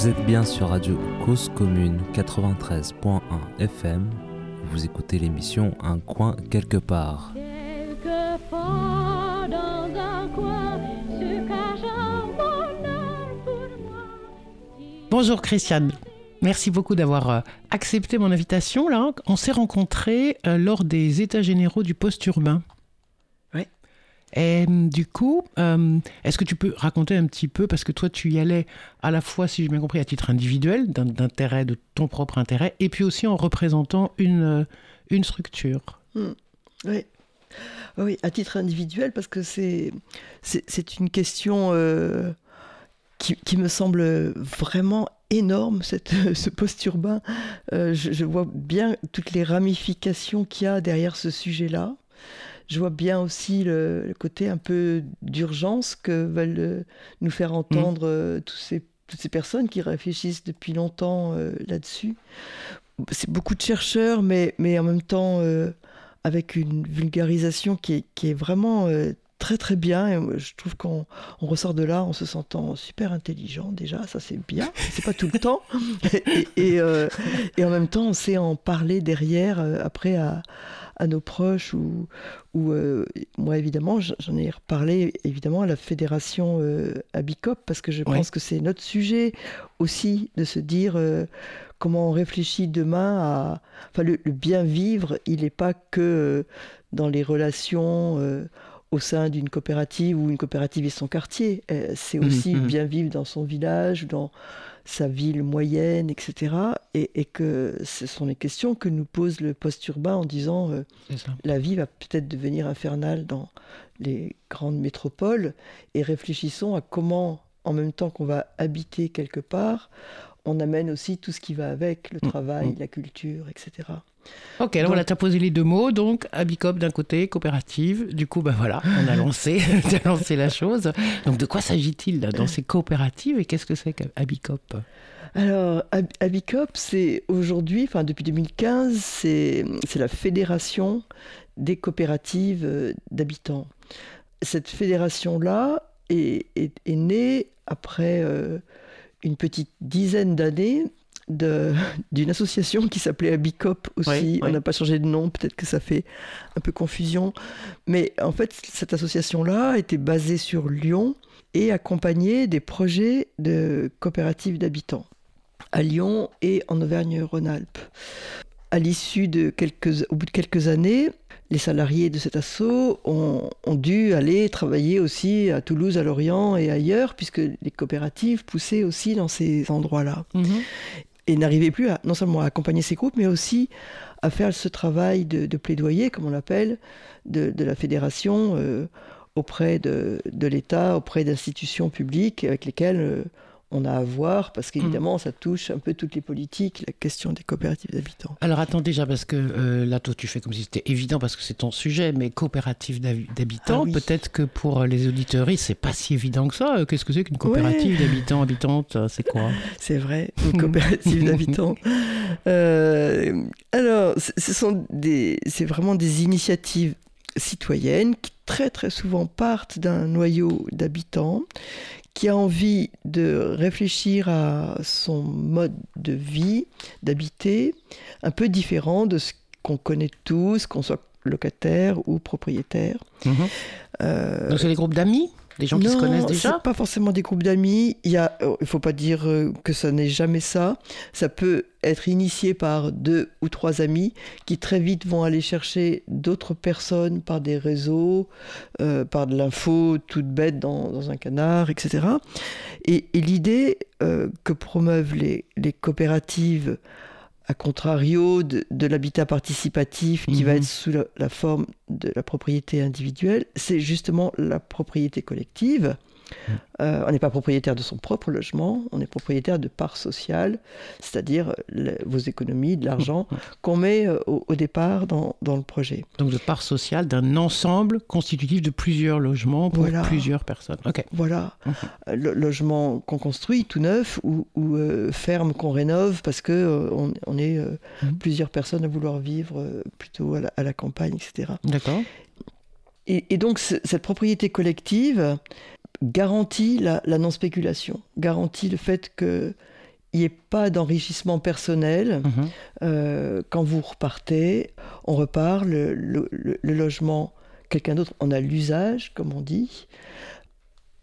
Vous êtes bien sur Radio Cause Commune 93.1 FM. Vous écoutez l'émission Un coin quelque part. Bonjour Christiane. Merci beaucoup d'avoir euh, accepté mon invitation. Là, on s'est rencontrés euh, lors des États généraux du post-urbain. Oui. Et du coup, euh, est-ce que tu peux raconter un petit peu, parce que toi, tu y allais à la fois, si j'ai bien compris, à titre individuel, d'intérêt, de ton propre intérêt, et puis aussi en représentant une, une structure. Hmm. Oui. Oui, à titre individuel, parce que c'est une question qui, qui, me semble vraiment énorme, cette, ce post-urbain. Euh, je, vois bien toutes les ramifications qu'il y a derrière ce sujet-là. Je vois bien aussi le, côté un peu d'urgence que veulent euh, nous faire entendre mmh. euh, tous ces, toutes ces personnes qui réfléchissent depuis longtemps là-dessus. C'est beaucoup de chercheurs, mais, mais en même temps avec une vulgarisation qui est, qui est vraiment très très bien. Et je trouve qu'on ressort de là en se sentant super intelligent déjà, ça c'est bien, c'est pas tout le temps. Euh, et, en même temps, on sait en parler derrière, euh, après à, nos proches ou, ou euh, moi évidemment, j'en ai reparlé évidemment à la fédération Abicop parce que je pense que c'est notre sujet aussi de se dire comment on réfléchit demain à. Enfin, le, le bien vivre, il n'est pas que dans les relations au sein d'une coopérative ou une coopérative et son quartier. Euh, c'est mmh, aussi mmh. bien vivre dans son village, dans sa ville moyenne, etc. Et, que ce sont les questions que nous pose le post-urbain en disant euh, la vie va peut-être devenir infernale dans les grandes métropoles et réfléchissons à comment, en même temps qu'on va habiter quelque part, on amène aussi tout ce qui va avec, le mmh, travail, la culture, etc. Ok, alors on a posé les deux mots, donc Abicop d'un côté, coopérative. Du coup, ben voilà, on a lancé, lancé la chose. Donc de quoi s'agit-il dans ces coopératives et qu'est-ce que c'est qu'Abicop alors, Abicop, c'est aujourd'hui, enfin depuis 2015, c'est la fédération des coopératives euh, d'habitants. Cette fédération-là est, est, née après euh, une petite dizaine d'années d'une association qui s'appelait Abicop aussi. On n'a pas changé de nom, peut-être que ça fait un peu confusion. Mais en fait, cette association-là était basée sur Lyon et accompagnait des projets de coopératives d'habitants à Lyon et en Auvergne-Rhône-Alpes. À l'issue de quelques, au bout de quelques années, les salariés de cet assaut ont, dû aller travailler aussi à Toulouse, à Lorient et ailleurs, puisque les coopératives poussaient aussi dans ces endroits-là. Mhm et n'arrivait plus à non seulement à accompagner ces groupes, mais aussi à faire ce travail de, plaidoyer, comme on l'appelle, de, la fédération euh, auprès de, l'État, auprès d'institutions publiques avec lesquelles euh, on a à voir, parce qu'évidemment, mm. ça touche un peu toutes les politiques, la question des coopératives d'habitants. Alors attends déjà, parce que euh, là, toi, tu fais comme si c'était évident, parce que c'est ton sujet, mais coopérative d'habitants, ah peut-être que pour les auditeurs, c'est pas si évident que ça. Qu'est-ce que c'est qu'une coopérative d'habitants, habitantes C'est quoi? C'est vrai, une coopérative d'habitants. Euh, alors, ce sont des, c'est vraiment des initiatives citoyennes qui très très souvent partent d'un noyau d'habitants qui a envie de réfléchir à son mode de vie, d'habiter, un peu différent de ce qu'on connaît tous, qu'on soit locataire ou propriétaire. Mhm. Euh, Donc c'est les groupes d'amis? Des gens qui se connaissent déjà pas forcément des groupes d'amis. Il ne il faut pas dire euh, que ça n'est jamais ça. Ça peut être initié par deux ou trois amis qui très vite vont aller chercher d'autres personnes par des réseaux, euh, par de l'info toute bête dans, un canard, etc. Et, l'idée euh, que promeuvent les, les coopératives à contrario de, l'habitat participatif qui va mhm. être sous la, forme de la propriété individuelle, c'est justement la propriété collective. Euh, on n'est pas propriétaire de son propre logement, on est propriétaire de parts sociales, c'est-à-dire vos économies, de l'argent qu'on met euh, au, départ dans, le projet. Donc de parts sociales d'un ensemble constitutif de plusieurs logements pour plusieurs personnes. Voilà. Euh, le logement qu'on construit tout neuf ou, ferme qu'on rénove parce que on, est plusieurs personnes à vouloir vivre plutôt à la, campagne, etc. D'accord. Et, et, donc cette propriété collective, garantit la, non-spéculation, garantit le fait qu'il n'y ait pas d'enrichissement personnel. Mhm. Euh, quand vous repartez, on repart, le, le- logement, quelqu'un d'autre en a l'usage, comme on dit.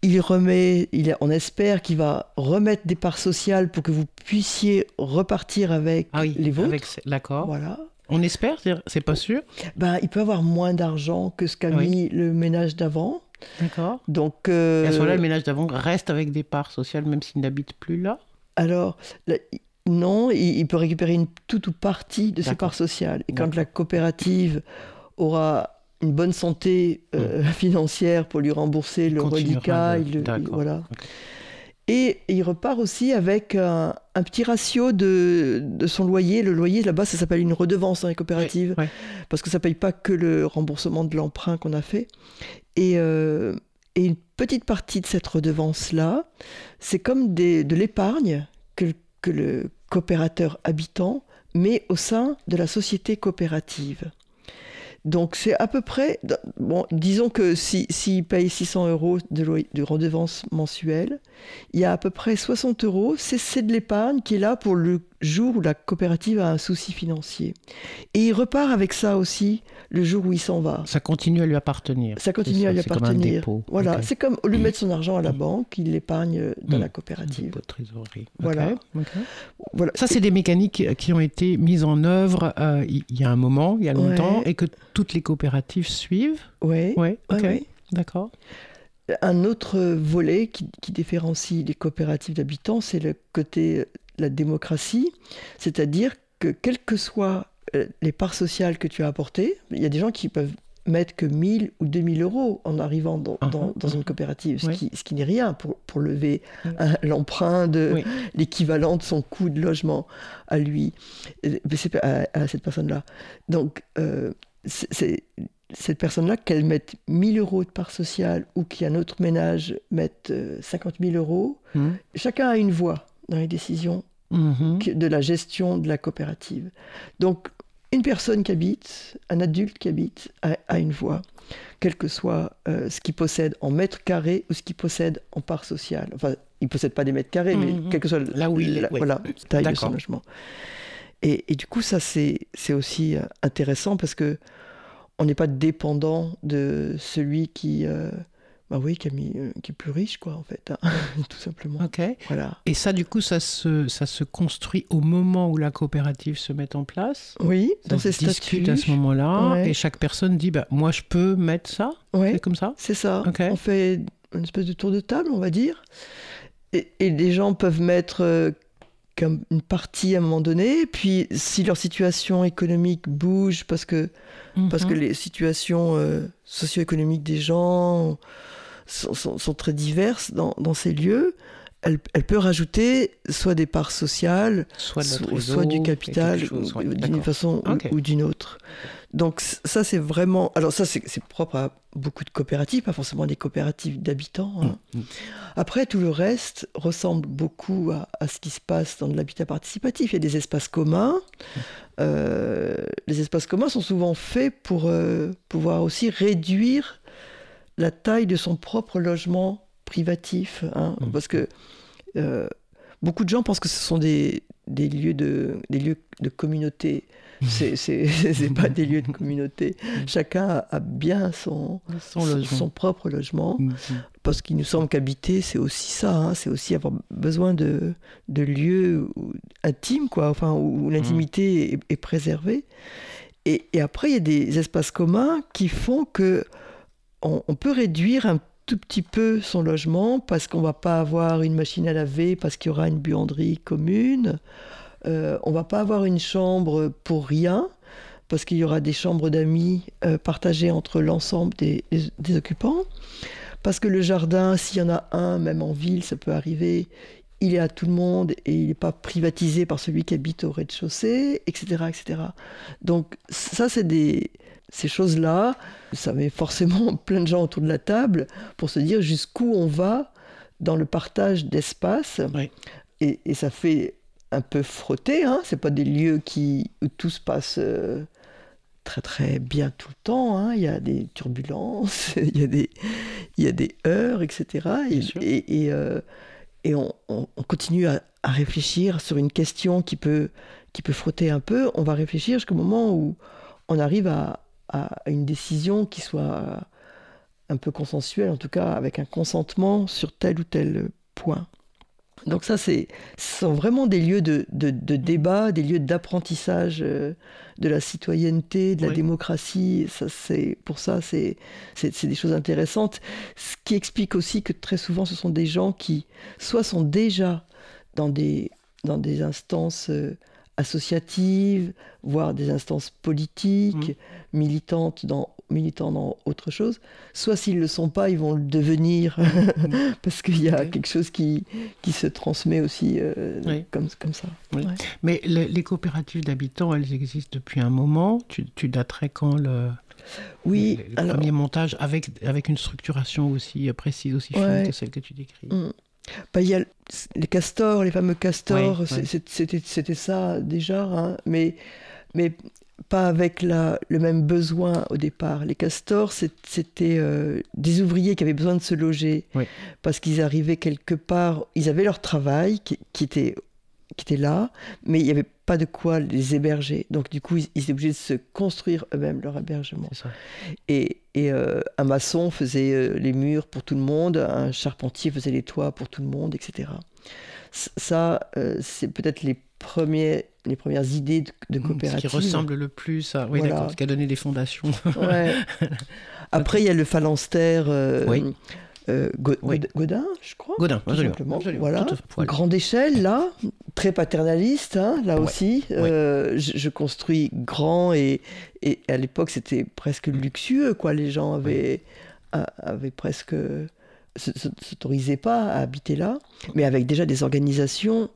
Il remet, il, on espère qu'il va remettre des parts sociales pour que vous puissiez repartir avec Ah oui, les vôtres. d'accord. Voilà. On espère, c'est- c'est pas sûr. Ben, il peut avoir moins d'argent que ce qu'a Oui. mis le ménage d'avant. D'accord. Donc, euh, Et à ce moment-là, le ménage d'avant reste avec des parts sociales, même s'il n'habite plus là? Alors, là, il- non, il, il peut récupérer une toute ou partie de ses parts sociales. Et quand la coopérative aura une bonne santé euh, financière pour lui rembourser le reliquat, il le- d'accord. voilà. Et il repart aussi avec un, un petit ratio de, de son loyer. Le loyer, là-bas, ça s'appelle une redevance dans les coopératives, Ouais, ouais. parce que ça ne paye pas que le remboursement de l'emprunt qu'on a fait. Et, euh, et une petite partie de cette redevance-là, c'est comme de l'épargne que, le- coopérateur habitant met au sein de la société coopérative. Donc c'est à peu près, disons que s'il si, paye 600 euros de, redevance mensuelle, il y a à peu près 60 euros, c'est de l'épargne qui est là pour le jour où la coopérative a un souci financier. Et il repart avec ça aussi le jour où il s'en va. Ça continue à lui appartenir. Ça continue à lui c'est comme un appartenir. Voilà, Ok. c'est comme de mettre son argent à la banque, il l'épargne dans Mm. la coopérative. dépôt de trésorerie. Voilà. Voilà. Ça, c'est des mécaniques qui ont été mises en œuvre euh, il y a un moment, il y a longtemps, Ouais. et que toutes les coopératives suivent. Oui, ouais, ok, ouais. d'accord. Un autre volet qui, qui différencie les coopératives d'habitants, c'est le côté la démocratie, c'est-à-dire que quelles que soient euh, les parts sociales que tu as apportées, il y a des gens qui peuvent mettre que 1000 ou 2000 euros en arrivant dans, dans- dans une coopérative, ce Oui. qui, ce qui n'est rien pour, pour lever Oui. un- l'emprunt de Oui. l'équivalent de son coût de logement à lui, euh, à, à cette personne-là. Donc, euh, c'est- cette personne-là, qu'elle mette 1000 euros de part sociale ou qu'un autre ménage mette euh, 50 000 euros, Mhm. chacun a une voix dans les décisions Mhm. de la gestion de la coopérative. Donc, une personne qui habite, un adulte qui habite, a, a une voix, quel que soit euh, ce qu'il possède en mètres carrés ou ce qu'il possède en part sociale. Enfin, il ne possède pas des mètres carrés, mais Mhm. quel que soit Là où il est, la, voilà, taille de son logement. Et, et du coup, ça, c'est c'est aussi euh, intéressant parce que on n'est pas dépendant de celui qui, euh, bah oui, mis, euh, qui est plus riche, quoi, en fait, hein, tout simplement. Ok. Voilà. Et ça, du coup, ça se, ça se construit au moment où la coopérative se met en place? Oui, Ça dans se ces discute statuts. à ce moment-là. Ouais. Et chaque personne dit bah, Moi, je peux mettre ça? Ouais. C'est comme ça? C'est ça. Ok. On fait une espèce de tour de table, on va dire. Et, et les gens peuvent mettre euh, une partie à un moment donné. Puis si leur situation économique bouge, parce que, parce que Mhm. les situations euh, socio-économiques des gens sont, sont- sont très diverses dans, dans ces lieux, elle, elle peut rajouter soit des parts sociales, soit, du capital, chose, ou- ouais, ou d'une façon ou- d'une autre. Donc ça, c'est vraiment... Alors ça, c'est propre à beaucoup de coopératives, pas forcément des coopératives d'habitants. hein. Mm. Après, tout le reste ressemble beaucoup à, à ce qui se passe dans de l'habitat participatif. Il y a des espaces communs. Euh, les espaces communs sont souvent faits pour euh, pouvoir aussi réduire la taille de son propre logement privatif. hein. Mm. Parce que euh, beaucoup de gens pensent que ce sont des, des, lieux, de, des lieux de communauté. C'est c'est- c'est pas des lieux de communauté. Chacun a, bien son, Son propre logement parce qu'il nous semble qu'habiter, c'est aussi ça, hein, c'est aussi avoir besoin de, de lieux intimes, quoi, enfin, où l'intimité est, est préservée. Et, et après, il y a des espaces communs qui font que on, peut réduire un tout petit peu son logement parce qu'on va pas avoir une machine à laver, parce qu'il y aura une buanderie commune. Euh, on va pas avoir une chambre pour rien parce qu'il y aura des chambres d'amis euh, partagées entre l'ensemble des- des- des occupants. Parce que le jardin, s'il y en a un, même en ville, ça peut arriver, il est à tout le monde et il n'est pas privatisé par celui qui habite au rez-de-chaussée, etc., etc. Donc ça, c'est des ces choses-là, ça met forcément plein de gens autour de la table pour se dire jusqu'où on va dans le partage d'espace. Oui. Et, et ça fait un peu frotter, hein. c'est pas des lieux qui, où tout se passe euh, très très bien tout le temps. hein. Il y a des turbulences, il y a des, il y a des heures, etc. Et, euh, et on, continue à, réfléchir sur une question qui peut, qui peut frotter un peu. On va réfléchir jusqu'au moment où on arrive à, à une décision qui soit un peu consensuelle, en tout cas avec un consentement sur tel ou tel point. Donc ça, ce sont vraiment des lieux de, de, débat, des lieux d'apprentissage euh, de la citoyenneté, de la démocratie. Ça, pour ça, c'est, c'est, des choses intéressantes. Ce qui explique aussi que très souvent, ce sont des gens qui, soit sont déjà dans des, dans des instances euh, associatives, voire des instances politiques, mmh. militantes dans militants dans autre chose, soit s'ils ne le sont pas, ils vont le devenir, parce qu'il y a quelque chose qui, qui se transmet aussi euh, comme, comme ça. Mais les coopératives d'habitants, elles existent depuis un moment. Tu, tu daterais quand le, oui, le, premier montage avec, avec une structuration aussi précise, aussi fine que celle que tu décris? Mmh. Bah, y a les castors, les fameux castors, c'était ça déjà, hein, mais, mais pas avec la, le même besoin au départ. Les castors, c'était euh, des ouvriers qui avaient besoin de se loger. Parce qu'ils arrivaient quelque part, ils avaient leur travail qui, qui, était, qui était là, mais il n'y avait pas de quoi les héberger. Donc du coup, ils, étaient obligés de se construire eux-mêmes leur hébergement. Et, et euh, un maçon faisait euh, les murs pour tout le monde, un charpentier faisait les toits pour tout le monde, etc. Ça, c'est peut-être les premiers, les premières idées de, coopérative. Ce qui ressemble le plus à. Oui, d'accord, ce qui a donné des fondations. Après, il y a le phalanstère. Euh, euh, Godin, je crois. Godin, absolument. Voilà. Grande échelle, là, très paternaliste, hein, là aussi. Euh, je, construis grand et, et à l'époque, c'était presque luxueux, quoi. Les gens avaient, avaient presque s'autorisaient pas à habiter là, mais avec déjà des organisations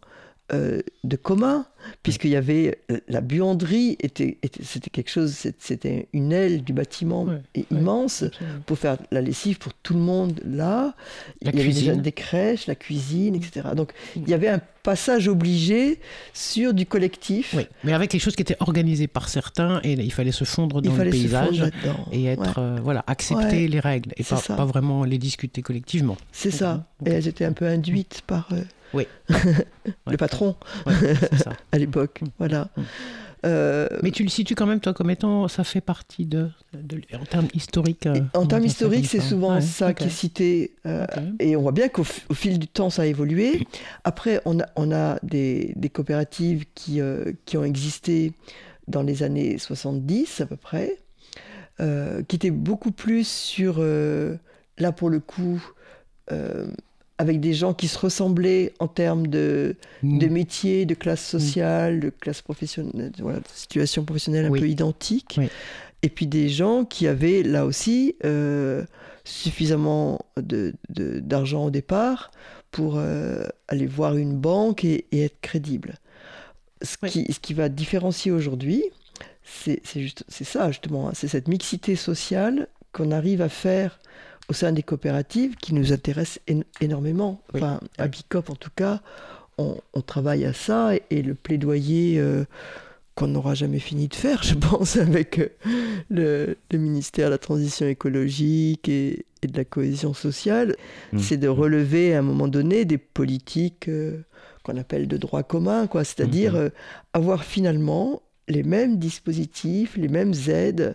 euh, de commun, puisqu'il y avait euh, la buanderie, était, c'était quelque chose, c'était une aile du bâtiment immense pour faire la lessive pour tout le monde là. La il y cuisine. avait déjà des crèches, la cuisine, etc. Donc il y avait un passage obligé sur du collectif. Oui, mais avec quelque chose qui était organisé par certains et il fallait se fondre dans le paysage et être euh, voilà accepter les règles et pas, pas, vraiment les discuter collectivement. C'est ça. Et elles étaient un peu induites par oui. le patron à l'époque. Mm. Voilà. Mm. Euh, Mais tu le situes quand même, toi, comme étant, ça fait partie de, en termes historiques. Euh, en termes historiques, c'est souvent ça qui est cité. Euh, et on voit bien qu'au fil du temps, ça a évolué. Après, on a, on a des, des coopératives qui, qui ont existé dans les années 70 à peu près, qui étaient beaucoup plus sur, là pour le coup, avec des gens qui se ressemblaient en termes de, mm. de métier, de classe mm. sociale, de classe professionnelle, voilà, de situation professionnelle un peu identique. Et puis des gens qui avaient là aussi euh, suffisamment d'argent de, au départ pour euh, aller voir une banque et, être crédible. Ce, qui, ce qui va différencier aujourd'hui, c'est ça justement, hein. c'est cette mixité sociale qu'on arrive à faire au sein des coopératives qui nous intéressent énormément. Enfin, à Bicop, en tout cas, on, travaille à ça et, le plaidoyer euh, qu'on n'aura jamais fini de faire, je pense, avec euh, le, ministère de la Transition écologique et, de la cohésion sociale, mmh. c'est de relever à un moment donné des politiques euh, qu'on appelle de droit commun, quoi. C'est-à-dire mmh. avoir finalement les mêmes dispositifs, les mêmes aides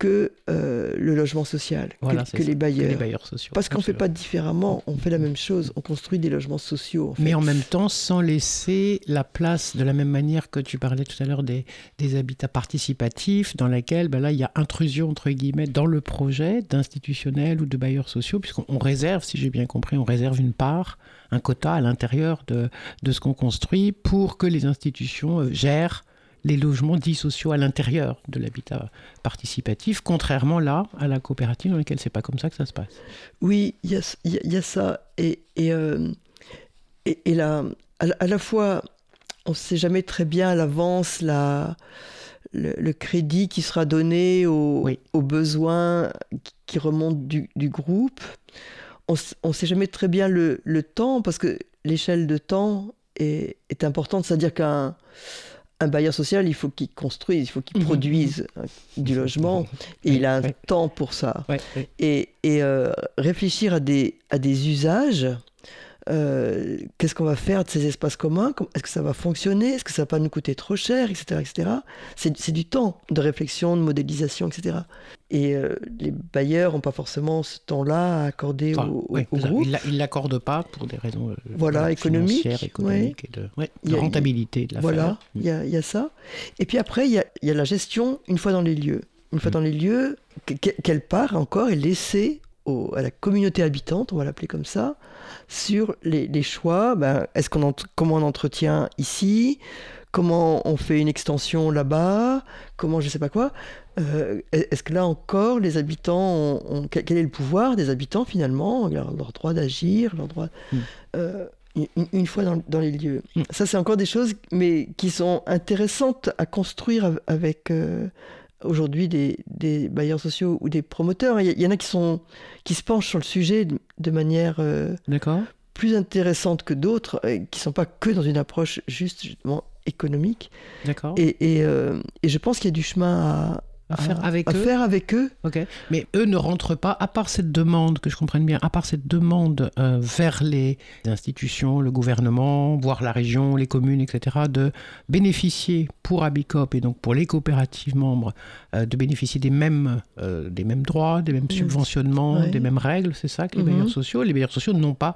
que euh, le logement social, que, les bailleurs. sociaux. Parce qu'on ne fait pas différemment, on fait la même chose, on construit des logements sociaux. Mais en même temps, sans laisser la place, de la même manière que tu parlais tout à l'heure des, des, habitats participatifs, dans lesquels ben là, il y a intrusion, entre guillemets, dans le projet d'institutionnels ou de bailleurs sociaux, puisqu'on réserve, si j'ai bien compris, on réserve une part, un quota à l'intérieur de, de ce qu'on construit pour que les institutions euh, gèrent les logements dits sociaux à l'intérieur de l'habitat participatif, contrairement là à la coopérative dans laquelle c'est pas comme ça que ça se passe. Oui, il y, a, ça. Et, et, euh, et, là, à, la fois, on ne sait jamais très bien à l'avance la, le, crédit qui sera donné aux, besoins qui remontent du, groupe. On ne sait jamais très bien le, temps, parce que l'échelle de temps est, est importante. C'est-à-dire qu'un un bailleur social, il faut qu'il construise, il faut qu'il mhm. produise euh, du logement, et il a un temps pour ça. Et, euh, réfléchir à des, à des usages euh, qu'est-ce qu'on va faire de ces espaces communs? Est-ce que ça va fonctionner? Est-ce que ça va pas nous coûter trop cher, etc., etc. C'est du temps de réflexion, de modélisation, etc. Et euh, les bailleurs n'ont pas forcément ce temps-là à accorder au, groupe. Ils ne l'accordent pas pour des raisons euh, voilà, économiques, économiques et de, rentabilité de la Voilà, il y, a ça. Et puis après, il y a, la gestion une fois dans les lieux. Une fois mmh. dans les lieux, quelle part encore est laissée à la communauté habitante, on va l'appeler comme ça, sur les, choix. Ben, est-ce qu'on comment on entretient ici? Comment on fait une extension là-bas Comment je sais pas quoi euh, Est-ce que là encore, les habitants ont, quel est le pouvoir des habitants finalement? Leur, droit d'agir, leur droit hmm. euh, une, fois dans, les lieux. Hmm. Ça, c'est encore des choses, mais qui sont intéressantes à construire avec. Euh, aujourd'hui des, des, bailleurs sociaux ou des promoteurs. Il y, en a qui, sont, qui se penchent sur le sujet de, manière plus intéressante que d'autres, qui ne sont pas que dans une approche juste justement économique. D'accord. Et, et, euh, et, je pense qu'il y a du chemin à, à faire avec à eux. faire avec eux. Ok. Mais eux ne rentrent pas, à part cette demande, que je comprenne bien, à part cette demande euh, vers les institutions, le gouvernement, voire la région, les communes, etc., de bénéficier pour Abicop et donc pour les coopératives membres, euh, de bénéficier des mêmes, euh, des mêmes droits, des mêmes subventionnements, des mêmes règles, c'est ça que les bailleurs mhm. sociaux. Les bailleurs sociaux n'ont pas,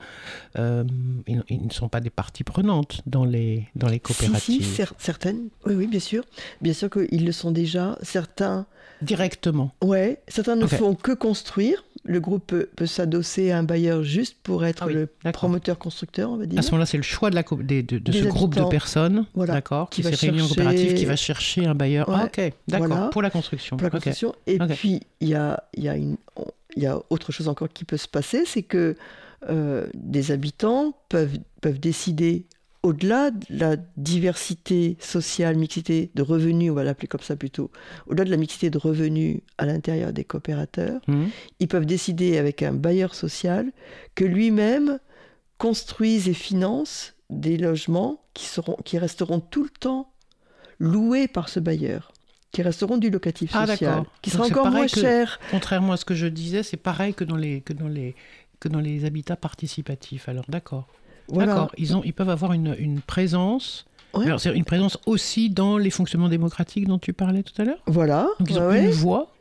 ils, ne sont pas des parties prenantes dans les, dans les coopératives. Si, si, certaines, oui, oui, bien sûr. Bien sûr qu'ils le sont déjà. Certains Directement. Ouais, certains ne font que construire. Le groupe peut, s'adosser à un bailleur juste pour être ah le promoteur constructeur, on va dire. À ce moment-là, c'est le choix de, la, de, de, ce groupe de personnes, d'accord, qui, qui réunit coopérative, qui va chercher un bailleur. ah, ok, d'accord, pour la construction. Pour la construction. Et puis, il y a, y, a y a autre chose encore qui peut se passer, c'est que euh, des habitants peuvent, peuvent décider au-delà de la diversité sociale, mixité de revenus, on va l'appeler comme ça plutôt, au-delà de la mixité de revenus à l'intérieur des coopérateurs, mmh. ils peuvent décider avec un bailleur social que lui-même construise et finance des logements qui, seront, qui resteront tout le temps loués par ce bailleur qui resteront du locatif ah, social, qui sera encore moins cher. Contrairement à ce que je disais, c'est pareil que dans les, que dans les, que dans les habitats participatifs. Alors d'accord. D'accord, ils, ont, ils peuvent avoir une, une présence. Alors, c'est une présence aussi dans les fonctionnements démocratiques dont tu parlais tout à l'heure. Voilà. Donc, ils ont une voix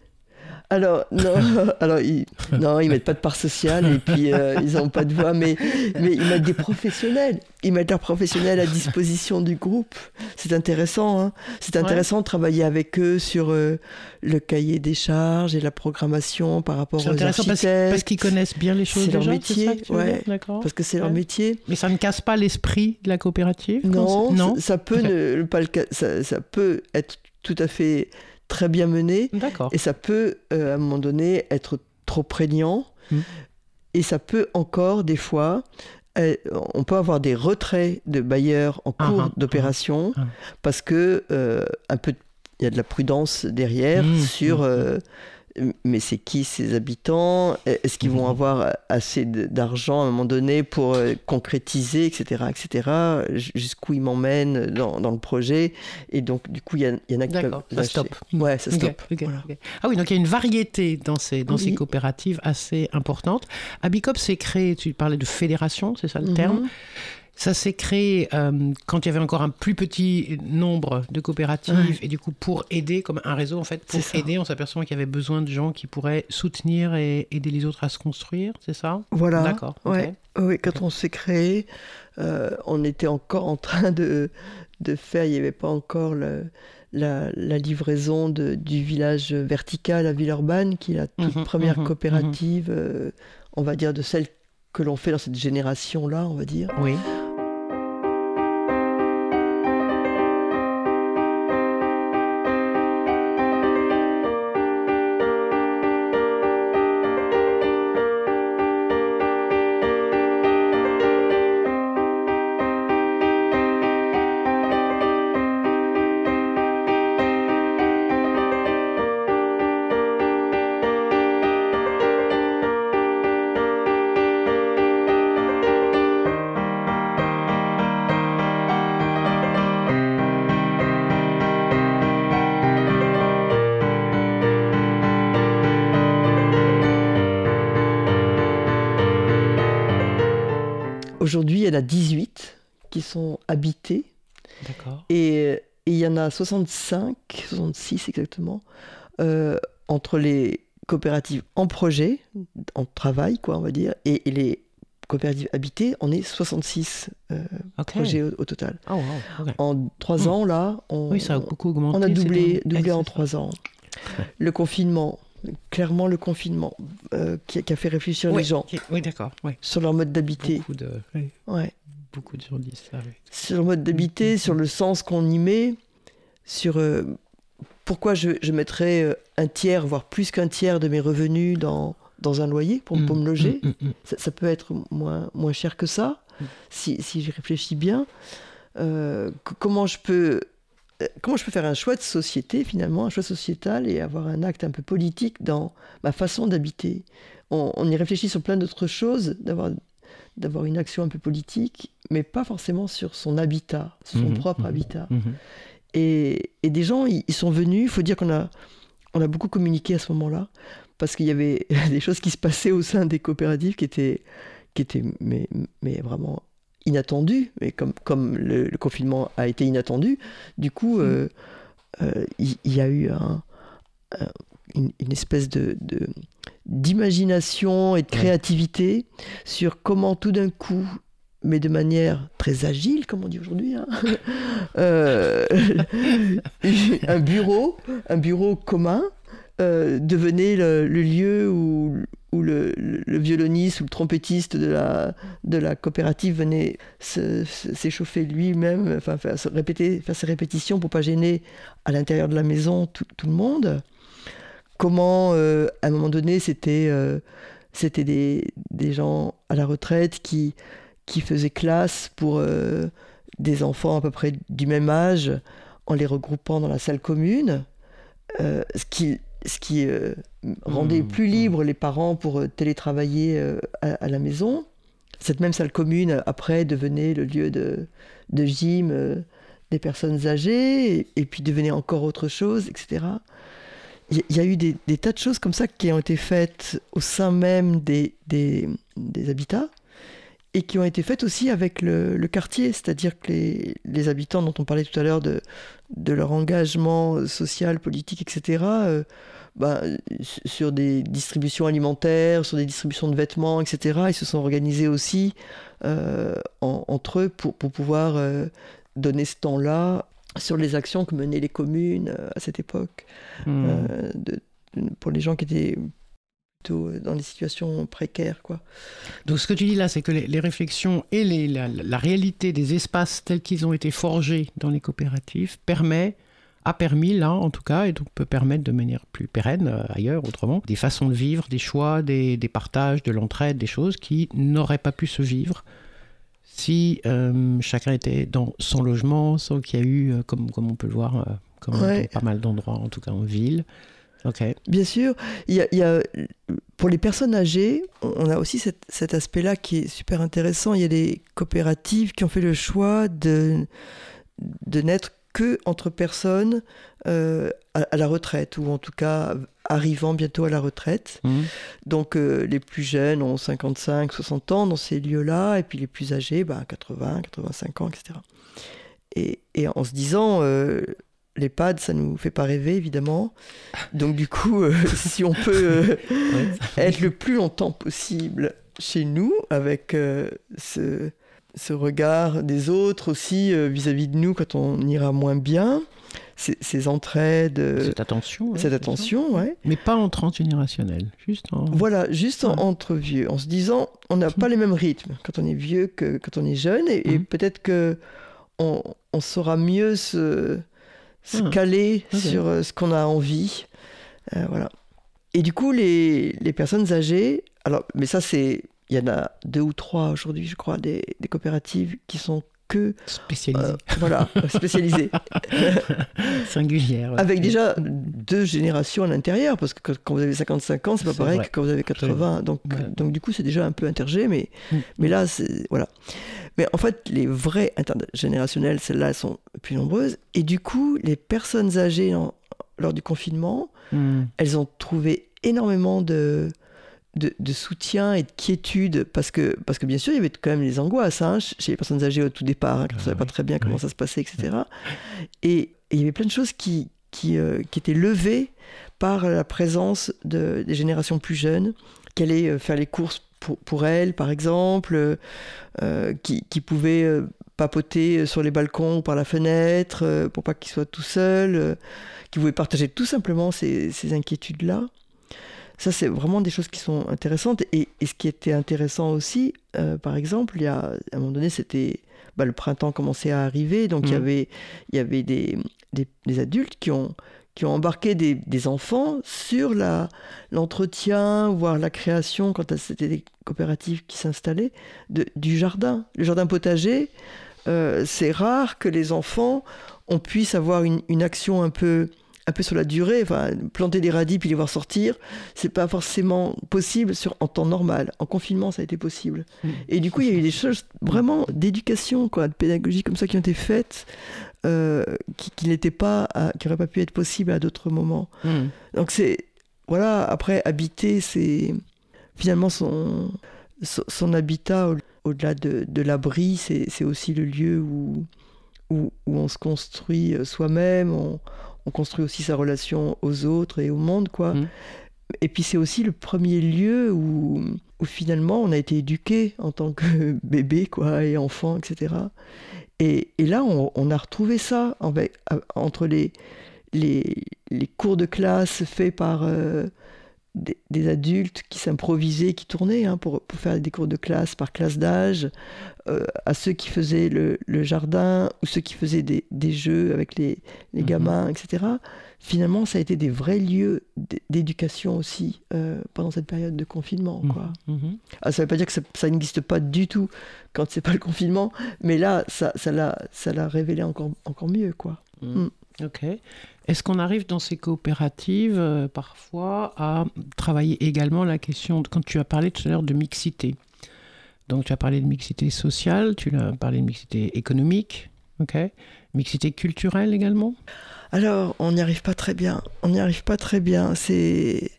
alors, non, alors ils, non, ils mettent pas de part sociale et puis euh, ils n'ont pas de voix, mais, mais ils mettent des professionnels. Ils mettent leurs professionnels à disposition du groupe. C'est intéressant. Hein C'est intéressant de travailler avec eux sur euh, le cahier des charges et la programmation par rapport aux architectes. Parce, parce qu'ils connaissent bien les choses. C'est leur métier, ouais, Parce que c'est leur métier. Mais ça ne casse pas l'esprit de la coopérative Non, non? ça, peut ne, pas le, ça, ça peut être tout à fait très bien mené. Et ça peut, euh, à un moment donné, être trop prégnant. Mm. Et ça peut encore, des fois, euh, on peut avoir des retraits de bailleurs en ah, cours ah, d'opération ah, parce que euh, un peu il y a de la prudence derrière mm, sur mm, mais c'est qui ces habitants? Est-ce qu'ils vont mhm. avoir assez d'argent à un moment donné pour euh, concrétiser, etc., etc. Jusqu'où ils m'emmènent dans, dans, le projet? Et donc, du coup, il y, en a qui peuvent ça stop. Ouais, ça stop. Ah oui, donc il y a une variété dans ces, dans ces coopératives assez importante. Abicop s'est créé, tu parlais de fédération, c'est ça le terme? Mhm. Ça s'est créé euh, quand il y avait encore un plus petit nombre de coopératives et du coup pour aider, comme un réseau en fait, pour aider, on s'aperçoit qu'il y avait besoin de gens qui pourraient soutenir et aider les autres à se construire, c'est ça? Voilà. D'accord. Oui, quand on s'est créé, euh, on était encore en train de, de faire, il n'y avait pas encore le, la, livraison de, du village vertical à Villeurbanne, qui est la toute mhm, première mhm, coopérative, mhm. Euh, on va dire, de celle que l'on fait dans cette génération-là, on va dire. Oui. 65, 66 exactement, euh, entre les coopératives en projet, en travail, quoi, on va dire, et, et les coopératives habitées, on est 66 euh, projets au, au total. Oh, wow, ok. En trois Hmm. ans, là, on, Oui, ça a beaucoup augmenté. on a ces doublé, doublé en trois ans. Le confinement, clairement le confinement, euh, qui, a- qui a fait réfléchir les gens. Oui, sur leur mode d'habiter. Beaucoup de, oui, Ouais. beaucoup de gens disent ça. oui. Sur le mode d'habiter, Mhm. sur le sens qu'on y met, sur euh, pourquoi je, je mettrais euh, un tiers, voire plus qu'un tiers de mes revenus dans, dans un loyer pour, pour me loger. Mm, mm, mm. Ça, ça peut être moins, moins cher que ça, Mm. si, si j'y réfléchis bien. Euh, comment je peux comment je peux faire un choix de société finalement, un choix sociétal et avoir un acte un peu politique dans ma façon d'habiter? On, on y réfléchit sur plein d'autres choses, d'avoir d'avoir une action un peu politique, mais pas forcément sur son habitat, sur son Mhm, propre mhm, habitat. Mhm. Et, et des gens, ils, ils sont venus. Il faut dire qu'on a, on a beaucoup communiqué à ce moment-là, parce qu'il y avait des choses qui se passaient au sein des coopératives qui étaient, qui étaient mais, mais vraiment inattendues. Mais comme, comme le, le confinement a été inattendu, du coup, euh, euh, il y, a eu un- un- une, une espèce de, de- d'imagination et de Ouais. créativité sur comment tout d'un coup mais de manière très agile, comme on dit aujourd'hui, hein, euh, un bureau, un bureau commun euh, devenait le, le lieu où, où le, le- le violoniste ou le trompettiste de la, de la coopérative venait s'échauffer lui-même, enfin faire, se répéter, faire ses répétitions pour pas gêner à l'intérieur de la maison tout, tout le monde. Comment, euh, à un moment donné, c'était c'était des, des gens à la retraite qui, qui faisaient classe pour euh, des enfants à peu près du même âge en les regroupant dans la salle commune, euh, ce qui, ce qui euh, rendait Mmh, plus mmh. libres les parents pour télétravailler à, à la maison. Cette même salle commune, après, devenait le lieu de, de gym des personnes âgées, et, et puis devenait encore autre chose, etc. Il y, il y a eu des, des tas de choses comme ça qui ont été faites au sein même des, des, des habitats et qui ont été faites aussi avec le, le quartier, c'est-à-dire que les, les habitants dont on parlait tout à l'heure de, de leur engagement social, politique, etc., euh, bah, sur des distributions alimentaires, sur des distributions de vêtements, etc., ils se sont organisés aussi euh, en- entre eux pour, pour pouvoir euh, donner ce temps-là sur les actions que menaient les communes à cette époque, Mm. euh, de- pour les gens qui étaient plutôt euh, dans des situations précaires. Quoi. Donc ce que tu dis là, c'est que les, les réflexions et les- la, la réalité des espaces tels qu'ils ont été forgés dans les coopératives permet, a permis là en tout cas, et donc peut permettre de manière plus pérenne euh, ailleurs, autrement, des façons de vivre, des choix, des, des partages, de l'entraide, des choses qui n'auraient pas pu se vivre si euh, chacun était dans son logement, sans qu'il y a eu, euh, comme, comme on peut le voir, comme Ouais. dans pas mal d'endroits, en tout cas en ville. Bien sûr, il y a, il y a- pour les personnes âgées, on a aussi cet, cet aspect-là qui est super intéressant. Il y a des coopératives qui ont fait le choix de, de n'être que entre personnes euh, à, à la retraite, ou en tout cas arrivant bientôt à la retraite. Mhm. Donc euh, les plus jeunes ont 55, 60 ans dans ces lieux-là, et puis les plus âgés, bah, 80, 85 ans, etc. Et, et en se disant, euh, l'EHPAD, ça nous fait pas rêver, évidemment. Donc du coup, euh, si on peut euh, Ouais. être le plus longtemps possible chez nous, avec euh, ce, ce regard des autres aussi euh, vis-à-vis de nous quand on ira moins bien, ces, ces entraides, Cette attention. ouais, cette c'est ça. attention, ouais. Mais pas en transgénérationnel, juste en... Voilà, juste en- entre vieux, en se disant, on n'a pas les mêmes rythmes quand on est vieux que quand on est jeune, et, et Mhm. peut-être que on, on saura mieux se, se Ah, caler sur euh, ce qu'on a envie. Euh, voilà. Et du coup, les, les personnes âgées, alors, mais ça, c'est. Il y en a deux ou trois aujourd'hui, je crois, des, des coopératives qui sont que. spécialisée, euh, voilà, spécialisées. singulière. ouais. Avec déjà deux générations à l'intérieur, parce que quand- vous avez 55 ans, c'est pas pareil vrai. que quand vous avez 80. Donc, Ouais. donc du coup, c'est déjà un peu intergé, mais, Mm. mais là, c'est. Voilà. Mais en fait, les vraies intergénérationnelles, celles-là, elles sont plus nombreuses. Et du coup, les personnes âgées en- lors du confinement, Hmm. elles ont trouvé énormément de, de, soutien et de quiétude, parce que, parce que bien sûr, il y avait quand même les angoisses hein, chez les personnes âgées au tout départ, hein, qui ne savaient pas très bien comment ça se passait, etc. Et, il y avait plein de choses qui, qui, euh, qui étaient levées par la présence de, des générations plus jeunes, qui allaient euh, faire les courses pour, pour elles, par exemple, euh, qui, qui pouvaient papoter sur les balcons ou par la fenêtre, pour pas qu'ils soient tout seuls, qui pouvaient partager tout simplement ces, ces inquiétudes-là. Ça, c'est vraiment des choses qui sont intéressantes. Et, ce qui était intéressant aussi, euh, par exemple, il y a, à un moment donné, c'était bah, le printemps commençait à arriver, donc il y mmh. avait, il y avait des, des, adultes qui ont, qui ont embarqué des, des enfants sur la, l'entretien, voire la création, quand c'était des coopératives qui s'installaient, de, du jardin. Le jardin potager, euh, c'est rare que les enfants on puisse avoir une, une action un peu un peu sur la durée, enfin, planter des radis puis les voir sortir, c'est pas forcément possible sur, en temps normal. En confinement, ça a été possible. Mmh. Et du coup, il y a eu des choses vraiment d'éducation, quoi, de pédagogie comme ça qui ont été faites, euh, qui, qui n'étaient pas, qui n'auraient pas pu être possibles à d'autres moments. Mmh. Donc c'est, voilà, après, habiter, c'est finalement son, son, habitat au-delà de, de l'abri, c'est aussi le lieu où, où, où, on se construit soi-même, on, on construit aussi sa relation aux autres et au monde, quoi. Mmh. Et puis c'est aussi le premier lieu où, où, finalement on a été éduqué en tant que bébé, quoi, et enfant, etc. Et, et là, on, a retrouvé ça entre les, les, les, cours de classe faits par euh, des, adultes qui s'improvisaient, qui tournaient hein, pour, pour, faire des cours de classe par classe d'âge, euh, à ceux qui faisaient le, jardin ou ceux qui faisaient des, des jeux avec les, les mhm. gamins, etc. Finalement, ça a été des vrais lieux d'éducation aussi euh, pendant cette période de confinement. Mhm. Quoi. Mhm. Ah, ça ne veut pas dire que ça, n'existe pas du tout quand c'est pas le confinement, mais là, ça, ça l'a révélé encore, encore mieux. Quoi. Mm. Ok. Est-ce qu'on arrive dans ces coopératives euh, parfois à travailler également la question, quand tu as parlé tout à l'heure de mixité, donc tu as parlé de mixité sociale, tu as parlé de mixité économique, ok Mixité culturelle également Alors, on n'y arrive pas très bien. On n'y arrive pas très bien. C'est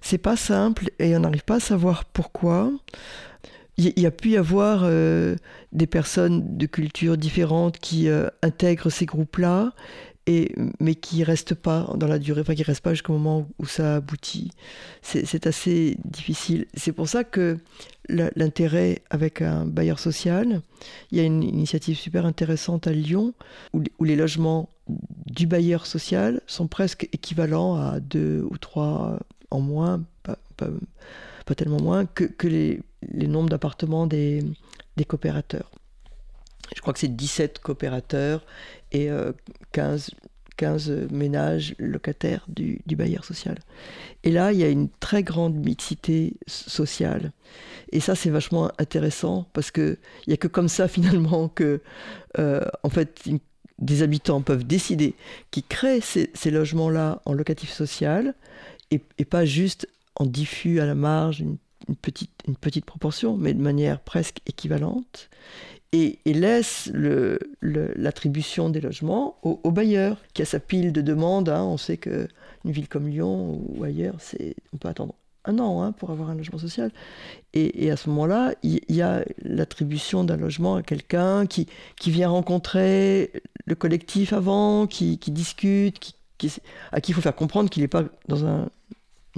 c'est pas simple et on n'arrive pas à savoir pourquoi. Il y, a pu y avoir euh, des personnes de cultures différentes qui euh, intègrent ces groupes-là mais qui ne restent pas dans la durée, enfin qui ne restent pas jusqu'au moment où ça aboutit. C'est assez difficile. C'est pour ça que l'intérêt avec un bailleur social, il y a une initiative super intéressante à Lyon où, les logements du bailleur social sont presque équivalents à deux ou trois en moins, pas, tellement moins, que, les, nombres d'appartements des coopérateurs je crois que c'est 17 coopérateurs et 15, euh, 15 ménages locataires du, bailleur social. Et là, il y a une très grande mixité sociale. Et ça, c'est vachement intéressant parce qu'il n'y a que comme ça, finalement, que, euh, en fait, des habitants peuvent décider qu'ils créent ces, logements-là en locatif social et, pas juste en diffus à la marge, petite, une petite proportion, mais de manière presque équivalente et, laisse l'attribution des logements au, bailleur qui a sa pile de demandes. Hein. On sait qu'une ville comme Lyon ou ailleurs, on peut attendre un an hein, pour avoir un logement social. Et, à ce moment-là, il y, a l'attribution d'un logement à quelqu'un qui, qui vient rencontrer le collectif avant, qui, discute, qui, à qui il faut faire comprendre qu'il n'est pas dans un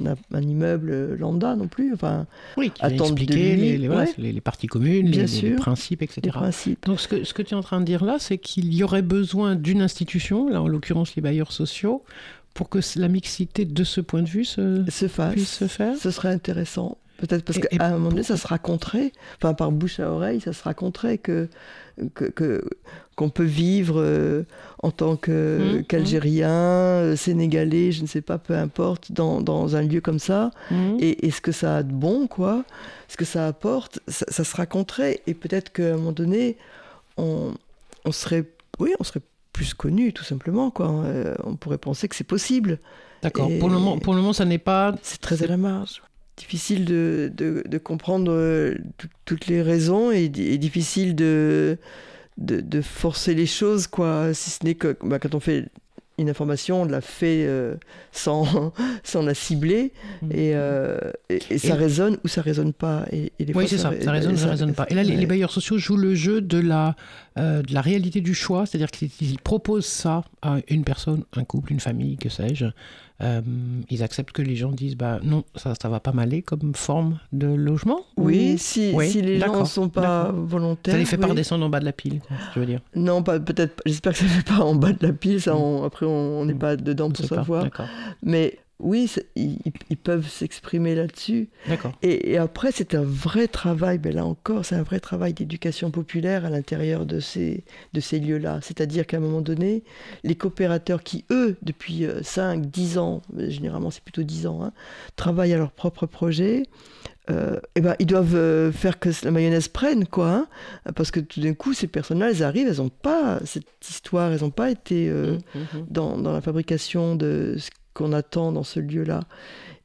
un, immeuble lambda non plus. Enfin, oui, qui expliquer les, les, les, parties communes, les, principes, etc. Donc ce que, ce que tu es en train de dire là, c'est qu'il y aurait besoin d'une institution, là en l'occurrence les bailleurs sociaux, pour que la mixité de ce point de vue se, se puisse se faire. Ce serait intéressant. Peut-être parce qu'à un moment donné, ça se raconterait, enfin par bouche à oreille, ça se raconterait que que qu'on peut vivre euh, en tant mmh, qu'Algérien, mmh. Sénégalais, je ne sais pas, peu importe, dans, dans un lieu comme ça, mmh. et, et, ce que ça a de bon, quoi, ce que ça apporte, ça, ça se raconterait, et peut-être qu'à un moment donné, on, on serait, oui, on serait plus connu, tout simplement, quoi. Euh, on pourrait penser que c'est possible. D'accord. Pour le moment, pour le moment, ça n'est pas. C'est très à la marge difficile de, de, comprendre euh, toutes les raisons et, difficile de, de, forcer les choses, quoi. Si ce n'est que bah, quand on fait une information, on l'a fait euh, sans, sans la cibler, et, euh, et, et ça Et- résonne ou ça résonne pas. Et, Oui, c'est ça, ça résonne, ça résonne pas. Et là, les, bailleurs sociaux jouent le jeu de la, euh, de la réalité du choix, c'est-à-dire qu'ils ils proposent ça à une personne, un couple, une famille, que sais-je. Euh, ils acceptent que les gens disent bah non, ça, ça va pas m'aller comme forme de logement. Oui, ou- si, Oui, si les gens ne sont pas volontaires. Ça les fait pas redescendre en bas de la pile, je veux dire. Non, pas, peut-être. pas- J'espère que ça ne fait pas en bas de la pile. Ça, on- après, on n'est Mm. pas dedans pour pas, savoir. D'accord. Mais oui, ils, ils peuvent s'exprimer là-dessus. D'accord. Et, et après, c'est un vrai travail, mais là encore, c'est un vrai travail d'éducation populaire à l'intérieur de ces, de ces lieux-là. C'est-à-dire qu'à un moment donné, les coopérateurs qui, eux, depuis 5, 10 ans, euh, généralement c'est plutôt 10 ans, hein, travaillent à leur propre projet, euh, eh ben, ils doivent euh, faire que la mayonnaise prenne, quoi. hein. parce que tout d'un coup, ces personnes-là, elles arrivent, elles n'ont pas cette histoire, elles n'ont pas été... euh, Mhm, mhm. dans, dans la fabrication de ce qu'on attend dans ce lieu-là.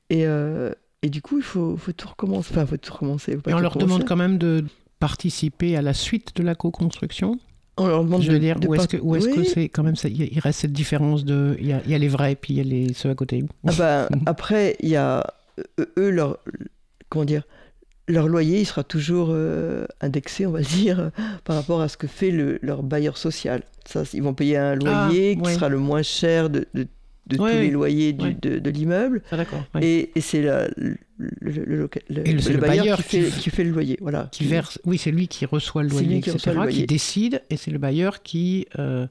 Et, euh, et du coup, il faut, faut tout recommencer. Enfin, faut tout recommencer. faut pas Et on leur demande quand même de participer à la suite de la co-construction On leur demande Je veux de- dire, de où est-ce que, où est-ce que c'est quand même ça, il reste cette différence de, il y a, il y a les vrais et puis il y a les ceux à côté. Ah ben, après, il y a euh, eux, leur, comment dire, leur loyer, il sera toujours euh, indexé, on va dire, par rapport à ce que fait le, leur bailleur social. Ça, ils vont payer un Ah, loyer qui ouais. sera le moins cher de, de- de Ouais, tous les loyers du- ouais. de, de l'immeuble. Ah, d'accord. ouais. Et, et c'est la- le, le- bailleur, bailleur qui, qui- fait, qui fait le loyer. Voilà. qui verse, oui, c'est lui qui reçoit le loyer, qui etc., qui décide, et c'est le bailleur qui euh,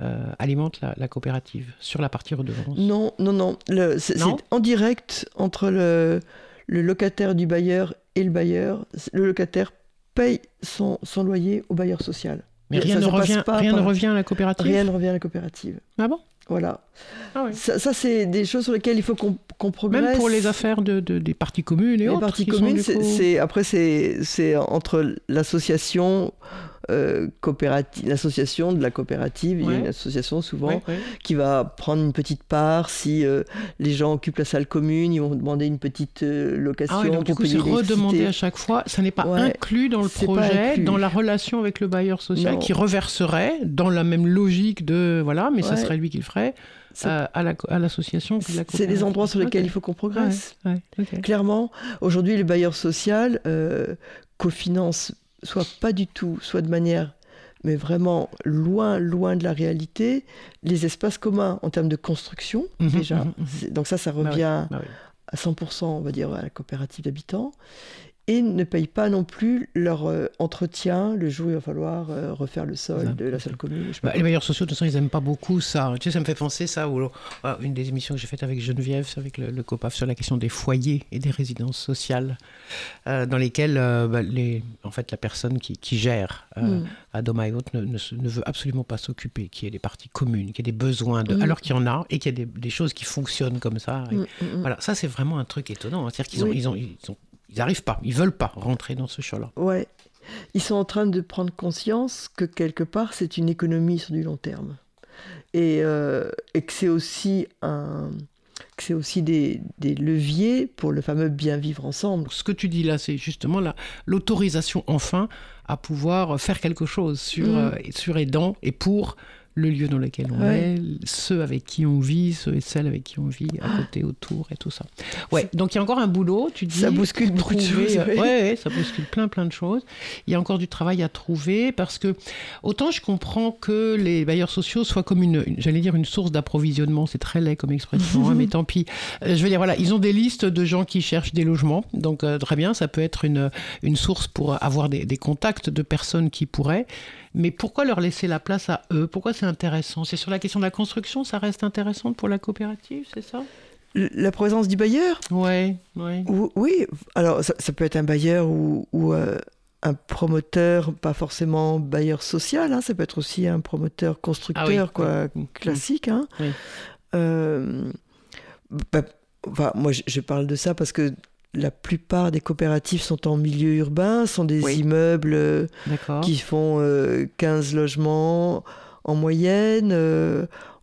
euh, alimente la, la coopérative sur la partie redevance. Non, non, non. Le- C'est Non c'est en direct entre le, le locataire du bailleur et le bailleur. Le locataire paye son, son loyer au bailleur social. Mais rien, ça ne revient, pas rien ne revient à la coopérative? Rien ne revient à la coopérative. Ah bon? Voilà. Ah. Ça, ça, c'est des choses sur lesquelles il faut qu'on progresse. Même pour les affaires de, de- des parties communes et Les autres. parties qui sont, communes, c'est- coup- c'est après c'est c'est entre l'association euh, l'association de la coopérative. Il y a une association souvent Ouais, ouais. qui va prendre une petite part. Si euh, les gens occupent la salle commune, ils vont demander une petite euh, location Ah donc du pour coup, c'est l'électricité. à chaque fois. Ça n'est pas inclus dans le projet, dans la relation avec le bailleur social, Non. qui reverserait dans la même logique de voilà, mais ça serait lui qui le ferait euh, à l'association. la C'est des endroits sur lesquels il faut qu'on progresse. Ouais. Clairement, aujourd'hui, le bailleur social euh, cofinance soit pas du tout, soit de manière, mais vraiment loin, loin de la réalité, les espaces communs en termes de construction, Mhm, déjà. mhm, mhm. Donc ça, ça Bah oui, revient bah oui. à 100%, on va dire, à la coopérative d'habitants. Et ne payent pas non plus leur euh, entretien le jour où il va falloir euh, refaire le sol de la salle commune. Bah, les bailleurs sociaux, de toute façon, ils n'aiment pas beaucoup ça. Tu sais, ça me fait penser ça. Ou, ah, une des émissions que j'ai faites avec Geneviève, c'est avec le, le COPAF, sur la question des foyers et des résidences sociales, euh, dans lesquelles euh, bah, les, en fait, la personne qui, qui gère euh, Mm. à Doma et autres ne, ne se- ne veut absolument pas s'occuper, qu'il y ait des parties communes, qu'il y ait des besoins, de, Mm. alors qu'il y en a, et qu'il y a des, des choses qui fonctionnent comme ça. Et Mm, mm, mm. Voilà, ça, c'est vraiment un truc étonnant. hein. C'est-à-dire qu'ils ont, Oui. ils ont, ils ont- ils arrivent pas, ils veulent pas rentrer dans ce champ-là. Ouais. Ils sont en train de prendre conscience que quelque part, c'est une économie sur du long terme. Et, euh, et que c'est aussi, un, que c'est aussi des, des leviers pour le fameux bien vivre ensemble. Ce que tu dis là, c'est justement la- l'autorisation enfin à pouvoir faire quelque chose sur, Mm. euh, sur aidant et pour le lieu dans lequel on Ouais. est, ceux avec qui on vit, ceux et celles avec qui on vit à côté, autour et tout ça. Ouais, donc il y a encore un boulot, tu dis. Ça bouscule beaucoup de choses, euh, ouais. ouais, ouais, ça bouscule plein plein de choses. Il y a encore du travail à trouver parce que autant je comprends que les bailleurs sociaux soient comme une, une- j'allais dire une source d'approvisionnement, c'est très laid comme expression, hein, mais tant pis. Euh, je veux dire voilà, ils ont des listes de gens qui cherchent des logements, donc euh, très bien, ça peut être une une source pour avoir des, des contacts de personnes qui pourraient. Mais pourquoi leur laisser la place à eux? Pourquoi c'est intéressant? C'est sur la question de la construction, ça reste intéressant pour la coopérative, c'est ça? La présence du bailleur? Ouais, ouais. Ou- Oui, alors ça, ça peut être un bailleur ou, ou, euh, un promoteur, pas forcément bailleur social, hein, ça peut être aussi un promoteur constructeur, Ah oui, quoi, oui. classique. hein. Oui. Euh, bah, enfin, moi, je, je parle de ça parce que la plupart des coopératives sont en milieu urbain, sont des Oui. immeubles euh, qui font euh, 15 logements en moyenne.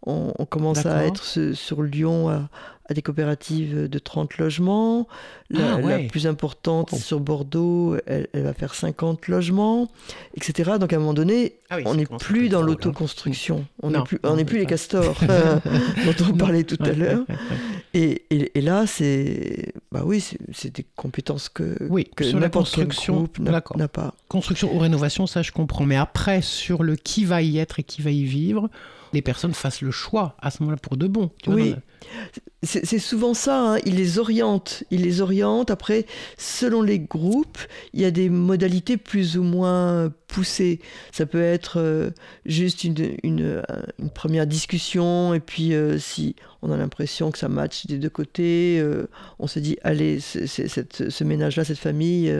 On, commence à être sur Lyon à, des coopératives de 30 logements. La, ah, plus importante oh. sur Bordeaux, elle, va faire 50 logements, etc. Donc à un moment donné, ah on n'est plus dans l'autoconstruction. On n'est plus, on n'est plus les castors dont on parlait tout à l'heure. Et, et, là, c'est bah oui, c'est des compétences que, oui, que sur la construction n'a pas. Construction ou rénovation, ça je comprends. Mais après, sur le qui va y être et qui va y vivre, les personnes fassent le choix à ce moment-là pour de bon. oui, c'est souvent ça. Hein. Il les oriente. Il les oriente. Après, selon les groupes, il y a des modalités plus ou moins poussées. Ça peut être euh, juste une, une, première discussion et puis euh, si on a l'impression que ça match des deux côtés, euh, on se dit allez, ce ménage-là, cette famille,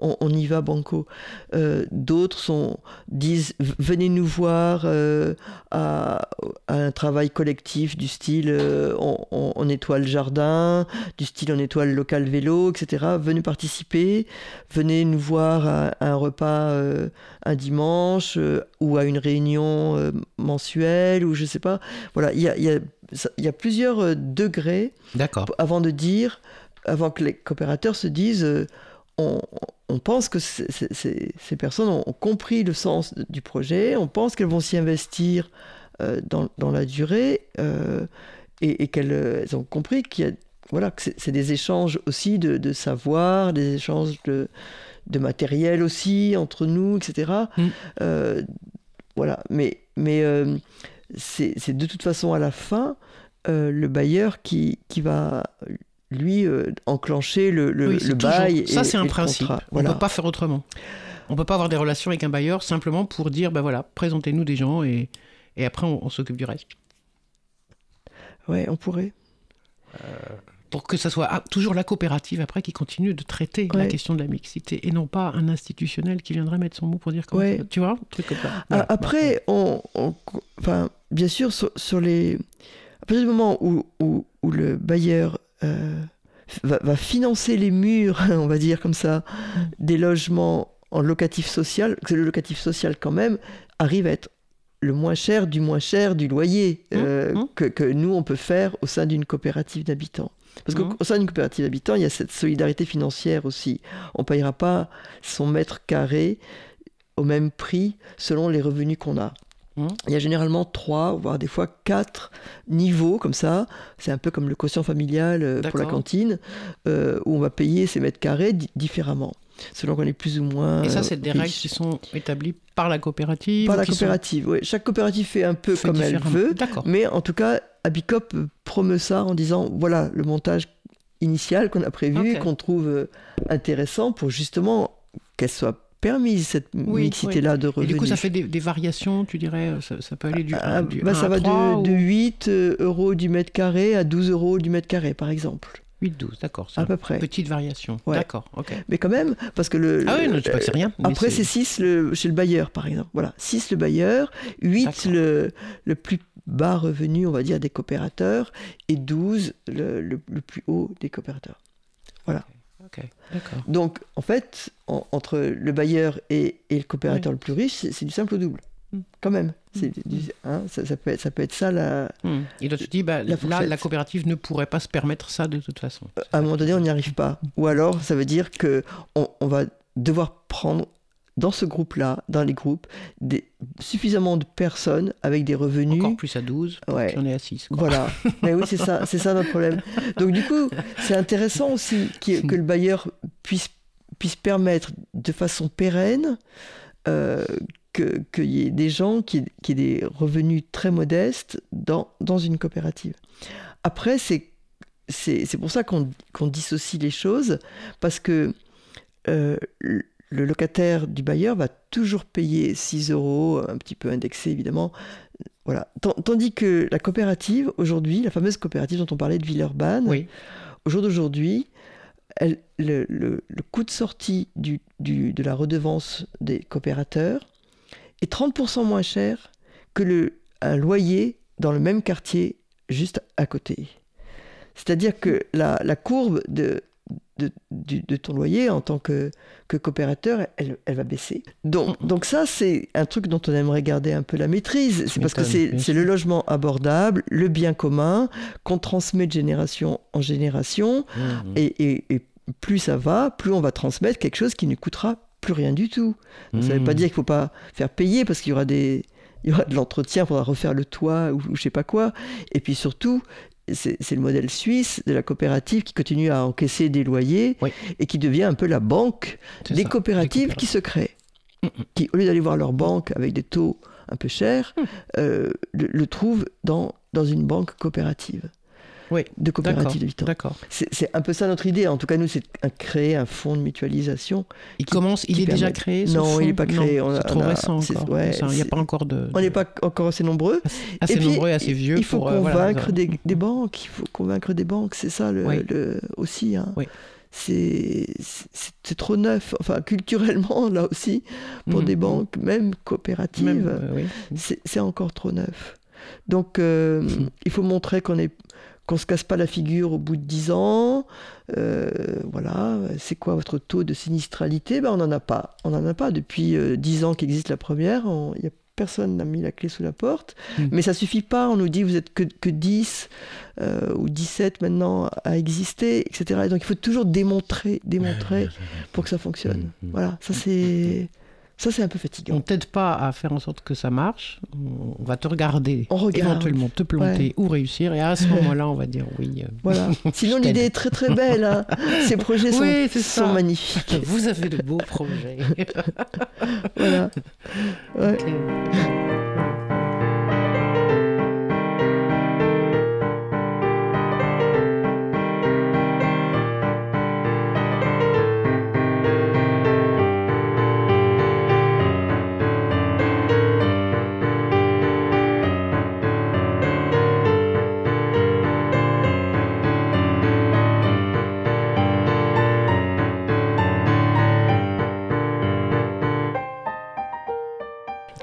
on, y va banco. D'autres sont disent venez nous voir à, un travail collectif du style on, étoile jardin, du style on étoile local vélo, etc. Venez participer, venez nous voir à, un repas euh, un dimanche euh, ou à une réunion euh, mensuelle ou je sais pas. Voilà, il y a, y a, plusieurs degrés avant de dire, avant que les coopérateurs se disent on, pense que ces personnes ont compris le sens du projet, on pense qu'elles vont s'y investir dans, dans, la durée et, qu'elles euh, ont compris qu'il y a, voilà, que c'est des échanges aussi de, savoir, des échanges de, de, matériel aussi entre nous, etc. Mm. Euh, voilà, mais, mais euh, c'est de toute façon à la fin le bailleur qui, qui va lui enclencher le, le, bail. Ça, c'est un principe. On ne peut pas faire autrement. On ne peut pas avoir des relations avec un bailleur simplement pour dire, ben voilà, présentez-nous des gens et, et après on s'occupe du reste. Ouais, on pourrait. Euh, pour que ça soit ah, toujours la coopérative après qui continue de traiter la question de la mixité et non pas un institutionnel qui viendrait mettre son mot pour dire comment tu vois truc comme ça. Ah, après, on, enfin, bien sûr, sur, les à partir du moment où, où, où le bailleur euh, va, va, financer les murs, on va dire comme ça, mm. des logements en locatif social, que le locatif social quand même arrive à être le moins cher du moins cher du loyer mmh, euh, mmh. Que, nous, on peut faire au sein d'une coopérative d'habitants. Parce qu'au mmh. sein d'une coopérative d'habitants, il y a cette solidarité financière aussi. On ne payera pas son mètre carré au même prix selon les revenus qu'on a. Il y a généralement trois, voire des fois quatre niveaux comme ça. C'est un peu comme le quotient familial euh, pour la cantine, euh, où on va payer ses mètres carrés différemment selon qu'on est plus ou moins. Et ça, c'est des règles qui sont établies par la coopérative Par la coopérative, oui. Chaque coopérative fait un peu comme elle veut. Mais en tout cas, Abicop promeut ça en disant voilà le montage initial qu'on a prévu, qu'on trouve euh, intéressant pour justement qu'elle soit permise cette mixité-là de revenus. Et du coup, ça fait des, variations, tu dirais ça, peut aller du, ah, bah, Ça va de, 8 euh, euros du mètre carré à 12 euros du mètre carré, par exemple. 8-12, d'accord. À peu près. Petite variation. D'accord, ok. Mais quand même, parce que le. Ah oui, non, pas que c'est rien. Après, c'est 6 le, chez le bailleur, par exemple. Voilà, 6 le bailleur, 8 le, le plus bas revenu, on va dire, des coopérateurs, et 12 le, le, plus haut des coopérateurs. Voilà. Ok, d'accord. Donc, en fait, entre le bailleur et, et le coopérateur le plus riche, c'est du simple au double. Quand même. Hmm. Hein, ça, peut être, ça peut être ça la. Hmm. Et là, tu dis, bah, là, la coopérative ne pourrait pas se permettre ça de toute façon. Euh, à un moment donné, on n'y arrive pas. Ou alors, ça veut dire que on, va devoir prendre dans ce groupe-là, dans les groupes, des, suffisamment de personnes avec des revenus. Encore plus à 12, ouais. j'en ai à 6. Voilà. Mais oui, c'est ça, c'est ça notre problème. Donc, du coup, c'est intéressant aussi que le bailleur puisse, puisse permettre de façon pérenne euh, qu'il y ait des gens qui, qui, aient des revenus très modestes dans, dans une coopérative. Après, c'est, c'est, pour ça qu'on, qu'on dissocie les choses, parce que euh, le locataire du bailleur va toujours payer 6 euros, un petit peu indexé évidemment. Voilà. Tandis que la coopérative, aujourd'hui, la fameuse coopérative dont on parlait de Villeurbanne, oui. au jour d'aujourd'hui, le, le, le, coût de sortie du, du, de la redevance des coopérateurs est 30% moins cher que le, un loyer dans le même quartier juste à côté. C'est-à-dire que la, la courbe de, de, ton loyer en tant que, que coopérateur, elle, elle va baisser. Donc, donc ça, c'est un truc dont on aimerait garder un peu la maîtrise. C'est parce que c'est le logement abordable, le bien commun, qu'on transmet de génération en génération. Mmh. Et, et, plus ça va, plus on va transmettre quelque chose qui ne coûtera plus rien du tout. Ça ne veut pas mmh. dire qu'il ne faut pas faire payer parce qu'il y aura des il y aura de l'entretien, il faudra refaire le toit ou, je sais pas quoi. Et puis surtout, c'est le modèle suisse de la coopérative qui continue à encaisser des loyers et qui devient un peu la banque des coopératives, qui se créent. Qui, au lieu d'aller voir leur banque avec des taux un peu chers, mm. euh, le, le trouvent dans, dans une banque coopérative oui, de coopératives d'habitants. D'accord. C'est un peu ça notre idée. En tout cas, nous, c'est créer un fonds de mutualisation. Il commence, il est déjà créé ce Non, il n'est pas créé. C'est trop récent encore. il n'y a pas encore de. On n'est pas encore assez nombreux. Assez nombreux, assez vieux. Il faut euh, convaincre des, des, banques. Il faut convaincre des banques. C'est ça le, aussi. Hein. Oui c'est trop neuf. Enfin, culturellement, là aussi, pour mm, des banques, même coopératives, euh, c'est encore trop neuf. Donc, euh, il faut montrer qu'on est qu'on se casse pas la figure au bout de 10 ans. Euh, voilà, c'est quoi votre taux de sinistralité? Ben, On n'en a pas. On n'en a pas. Depuis 10 euh, ans qu'existe la première, y a personne n'a mis la clé sous la porte. Hmm. Mais ça suffit pas. On nous dit vous êtes que, que 10 euh, ou 17 maintenant à exister, etc. Et donc il faut toujours démontrer, démontrer pour que ça fonctionne. Hmm, hmm. Voilà, ça c'est ça, c'est un peu fatigant. On t'aide pas à faire en sorte que ça marche. On va te regarder, éventuellement te planter ou réussir. Et à ce moment-là, on va dire oui. Euh, voilà. Sinon, l'idée est très très belle. Hein. Ces projets sont, magnifiques. Vous avez de beaux projets. voilà. Ouais.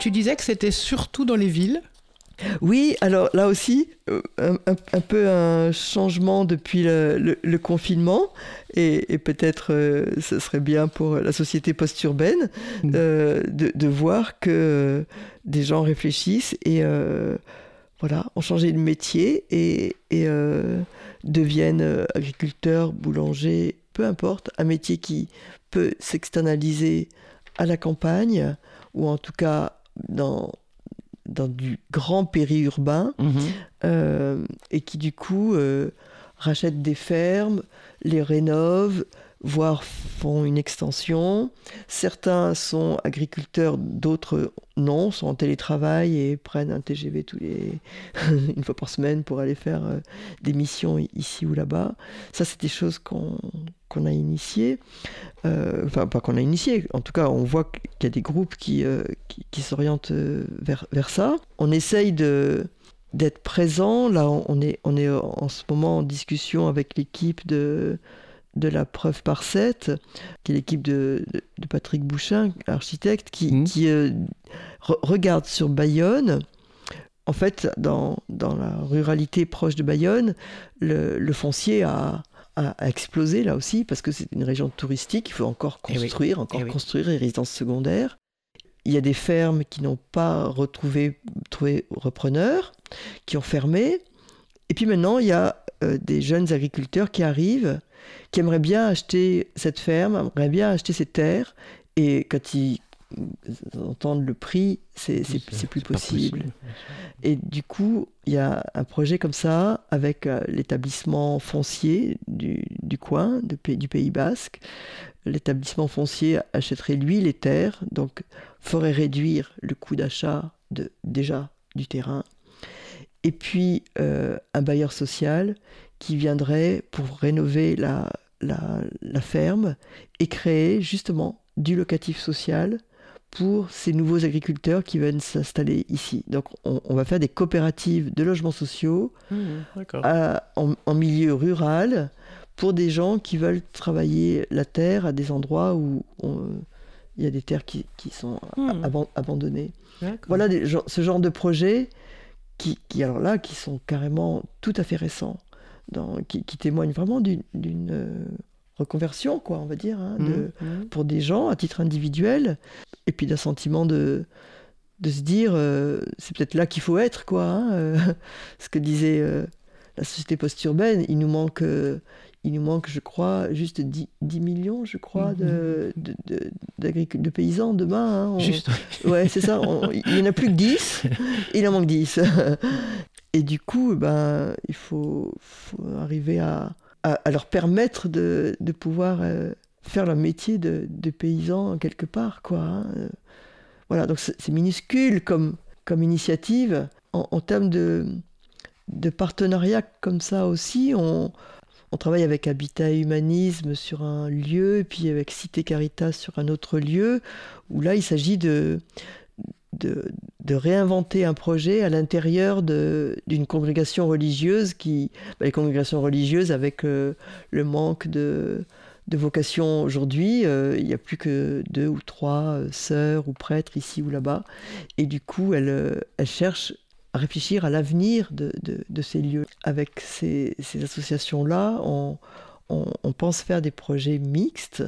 Tu disais que c'était surtout dans les villes oui, alors là aussi, euh, un, peu un changement depuis le, confinement, et, peut-être euh, ce serait bien pour la société post-urbaine mm. euh, de, voir que des gens réfléchissent et voilà, ont changé de métier et, et deviennent agriculteurs, boulangers, peu importe, un métier qui peut s'externaliser à la campagne, ou en tout cas dans, dans du grand périurbain, mhm. euh, et qui du coup euh, rachètent des fermes, les rénovent, voire font une extension. Certains sont agriculteurs, d'autres non, sont en télétravail et prennent un TGV tous les une fois par semaine pour aller faire euh, des missions ici ou là-bas. Ça, c'est des choses qu'on a initiées. Euh, enfin, pas qu'on a initiées. En tout cas, on voit qu'il y a des groupes qui, euh, qui, s'orientent vers, vers ça. On essaye de d'être présent. Là, on est, on est en ce moment en discussion avec l'équipe de de la preuve par 7, qui est l'équipe de, Patrick Bouchin, architecte, qui, mmh. euh, regarde sur Bayonne. En fait, dans, la ruralité proche de Bayonne, le, foncier a, explosé là aussi, parce que c'est une région touristique, il faut encore eh construire, encore eh construire les résidences secondaires. Il y a des fermes qui n'ont pas retrouvé trouvé repreneurs, qui ont fermé. Et puis maintenant, il y a euh, des jeunes agriculteurs qui arrivent qui aimerait bien acheter cette ferme, aimerait bien acheter ces terres, et quand ils entendent le prix, c'est plus possible. Et du coup, il y a un projet comme ça avec euh, l'établissement foncier du, du coin, de, du Pays Basque. L'établissement foncier achèterait lui les terres, donc ferait réduire le coût d'achat déjà du terrain. Et puis euh, un bailleur social qui viendrait pour rénover la, la, ferme et créer justement du locatif social pour ces nouveaux agriculteurs qui viennent s'installer ici. Donc on, va faire des coopératives de logements sociaux mmh, en, milieu rural pour des gens qui veulent travailler la terre à des endroits où il y a des terres qui, sont mmh. abandonnées. Voilà ce genre de projets qui, qui, alors là, qui sont carrément tout à fait récents qui, témoigne vraiment d'une euh, reconversion, quoi, on va dire, hein, de, mmh. pour des gens à titre individuel, et puis d'un sentiment de, de se dire, euh, c'est peut-être là qu'il faut être, quoi. hein, euh, ce que disait euh, la société post-urbaine, il nous manque, il nous manque, je crois, juste 10, 10 millions, je crois, de, de, de- d'agricu- de paysans demain. hein, on- Juste. Ouais, c'est ça. on- il n'y en a plus que 10. Il en manque 10. Et du coup, ben, il faut, arriver à, leur permettre de, pouvoir euh, faire leur métier de, paysan quelque part. Quoi, hein. Voilà, donc c'est minuscule comme, comme initiative. En, termes de, partenariat comme ça aussi, on, on travaille avec Habitat et Humanisme sur un lieu, puis avec Cité Caritas sur un autre lieu, où là, il s'agit de, de, réinventer un projet à l'intérieur d'une congrégation religieuse qui, bah, les congrégations religieuses avec euh, le manque de, de vocation aujourd'hui, euh, il n'y a plus que deux ou trois euh, sœurs ou prêtres ici ou là-bas, et du coup, elles, elles cherchent à réfléchir à l'avenir de, de- ces lieux. Avec ces, associations-là, on, on- pense faire des projets mixtes,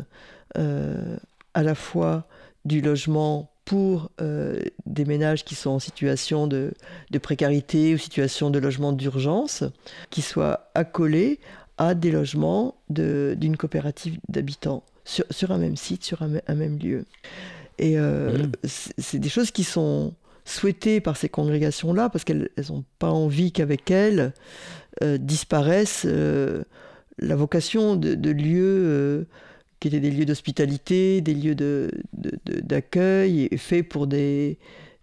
à la fois du logement pour euh, des ménages qui sont en situation de, de précarité ou situation de logement d'urgence, qui soient accolés à des logements de- d'une coopérative d'habitants sur, sur un même site, sur un, mê- un même lieu. Et euh, Mhm. c'est des choses qui sont souhaitées par ces congrégations-là parce qu'elles n'ont pas envie qu'avec elles euh, disparaisse euh, la vocation de, de lieux qui étaient des lieux d'hospitalité, des lieux de- de- de- d'accueil, faits pour des,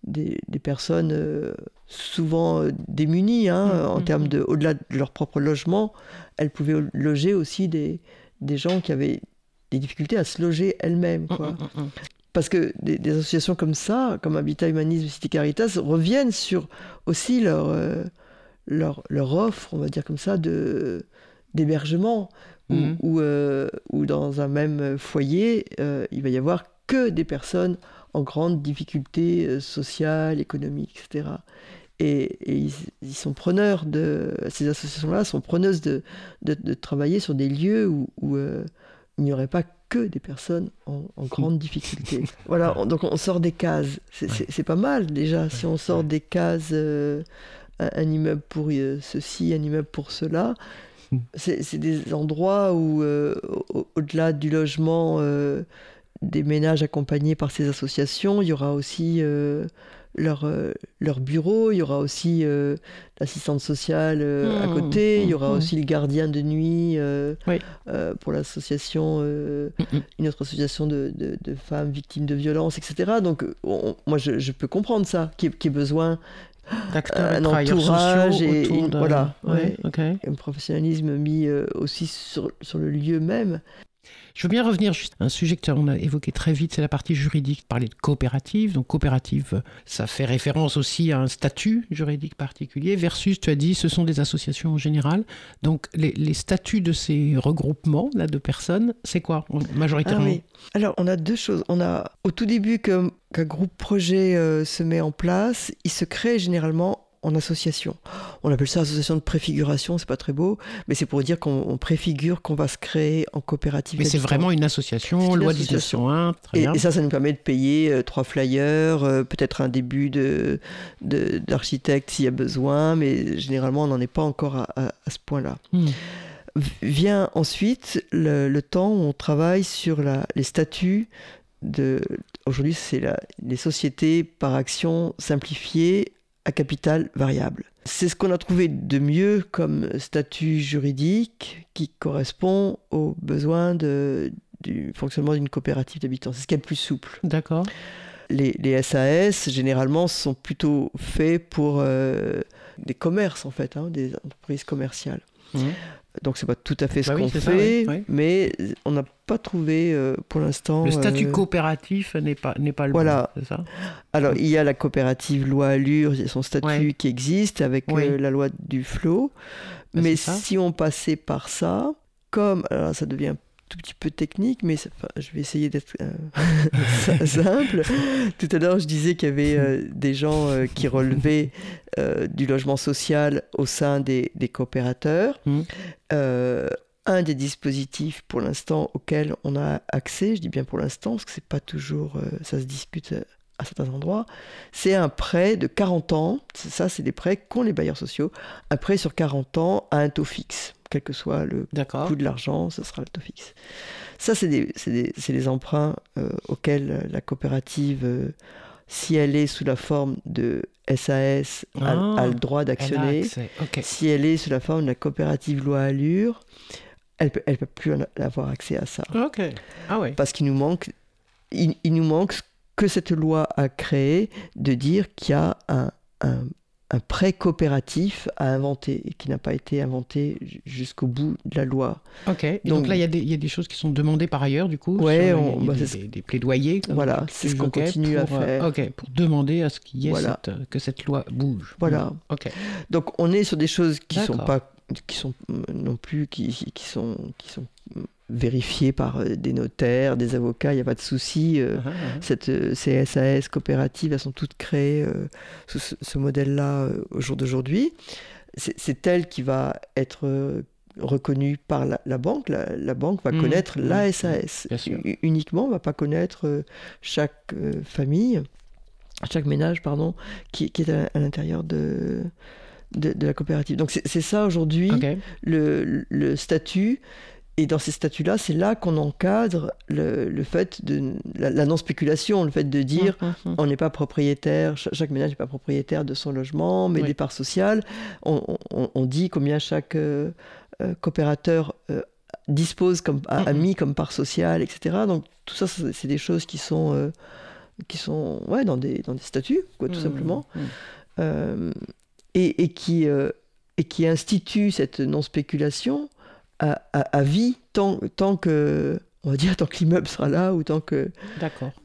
des, des personnes euh, souvent euh, démunies hein, Mhm, en mhm. termes de, au-delà de leur propre logement, elles pouvaient loger aussi des, des gens qui avaient des difficultés à se loger elles-mêmes. Mmh, quoi. Parce que des, des associations comme ça, comme Habitat Humanisme, Cité Caritas, reviennent sur aussi leur, euh, leur, leur offre, on va dire comme ça, de, d'hébergement, où, où, euh, où dans un même foyer, euh, il va y avoir que des personnes en grande difficulté euh, sociale, économique, etc. Et, et ils, ils sont preneurs de ces associations-là sont preneuses de, de, de travailler sur des lieux où, où, il n'y aurait pas que des personnes en, en grande difficulté. voilà, on- donc on sort des cases. C'est pas mal déjà si on sort des cases. euh, un, un immeuble pour euh, ceci, un immeuble pour cela. Mm. C'est des endroits où, euh, au- au-delà du logement, euh, des ménages accompagnés par ces associations, il y aura aussi euh, leur, euh, leur bureau, il y aura aussi euh, l'assistante sociale euh, à Mmh, côté, il y aura mmh. aussi le gardien de nuit Oui. pour l'association, euh, Mm, mm. une autre association de, de- de femmes victimes de violences, etc. Donc on- moi je, je peux comprendre ça, qu'il y ait- qu'il y ait besoin D'acteurs et un de travailleurs entourage et une- de... voilà, Ouais, ouais. ok. un professionnalisme mis aussi sur, sur le lieu même. Je veux bien revenir juste à un sujet que on a évoqué très vite, c'est la partie juridique. Parler de coopérative. Donc coopérative, ça fait référence aussi à un statut juridique particulier. Versus, tu as dit, ce sont des associations en général. Donc les, statuts de ces regroupements là de personnes, c'est quoi en- majoritairement? Ah. Alors, on a deux choses. On a, au tout début, qu'un qu'un groupe projet euh, se met en place, il se crée généralement en association. On appelle ça association de préfiguration, c'est pas très beau, mais c'est pour dire qu'on on préfigure qu'on va se créer en coopérative. Mais c'est vraiment une association, une loi association. 1901, très Et, bien. et ça, ça nous permet de payer euh, trois flyers, euh, peut-être un début de, de- d'architecte s'il y a besoin, mais généralement, on n'en est pas encore à, à- à ce point-là. Hmm. Vient ensuite le, le temps où on travaille sur la- les statuts de. Aujourd'hui, c'est la- les sociétés par action simplifiée à capital variable. C'est ce qu'on a trouvé de mieux comme statut juridique qui correspond aux besoins de, du fonctionnement d'une coopérative d'habitants. C'est ce qui est le plus souple. D'accord. Les, les SAS, généralement, sont plutôt faits pour euh, des commerces, en fait, hein, des entreprises commerciales. Mhm. Donc c'est pas tout à fait ce Bah oui, qu'on ça, fait, oui, oui. mais on n'a pas trouvé euh, pour l'instant. Le statut euh, coopératif n'est pas, n'est pas le Voilà. bon, c'est ça? Alors il y a la coopérative loi Allure, il y a son statut Ouais. qui existe avec euh, la loi du flot. Bah, mais si on passait par ça, comme alors ça devient tout petit peu technique, mais enfin, je vais essayer d'être euh, simple. Tout à l'heure, je disais qu'il y avait euh, des gens euh, qui relevaient du logement social au sein des, des coopérateurs. Euh, un des dispositifs pour l'instant auxquels on a accès, je dis bien pour l'instant, parce que c'est pas toujours, ça se discute à certains endroits, c'est un prêt de 40 ans, ça c'est des prêts qu'ont les bailleurs sociaux, un prêt sur 40 ans à un taux fixe, quel que soit le coût de l'argent, ce sera le taux fixe. Ça c'est des, des, des, emprunts euh, auxquels la coopérative, si elle est sous la forme de SAS, a, le ah, droit d'actionner. Si elle est sous la forme de la coopérative loi Allure, elle peut, elle peut plus avoir accès à ça. Ah Parce qu'il nous manque, il, nous manque que cette loi a créé de dire qu'il y a un, un, un prêt coopératif à inventer et qui n'a pas été inventé jusqu'au bout de la loi. Ok. donc, là, il y, y, a des choses qui sont demandées par ailleurs, du coup. Y a des, des, plaidoyers. Voilà, c'est ce qu'on continue à euh, faire. ok, pour demander à ce qu'il y ait cette, que cette loi bouge. Voilà. Ok. Donc on est sur des choses qui sont pas qui sont non plus qui, qui sont qui sont vérifiées par euh, des notaires, des avocats, il n'y a pas de souci. Euh, uh-huh, uh-huh. Cette, euh, ces SAS coopératives, elles sont toutes créées sous ce, modèle-là au jour d'aujourd'hui. C'est elle qui va être reconnue par la, banque. La, banque va mmh, connaître mmh, la SAS uniquement, va pas connaître chaque famille, chaque ménage, pardon, qui, qui est à l'intérieur de, de, la coopérative. Donc c'est ça aujourd'hui le, le, statut. Et dans ces statuts-là, c'est là, qu'on encadre le, le, fait de la, non-spéculation, le fait de dire hum, hum, hum. on n'est pas propriétaire, chaque, ménage n'est pas propriétaire de son logement, mais des parts sociales. On, on, dit combien chaque euh, euh, coopérateur euh, dispose comme a, mis comme part sociale, etc. Donc tout ça, c'est des choses qui sont qui sont ouais dans des dans des statuts, quoi, tout simplement et, qui, euh, et qui institue cette non-spéculation à, à, vie tant, tant que on va dire tant que l'immeuble sera là ou tant que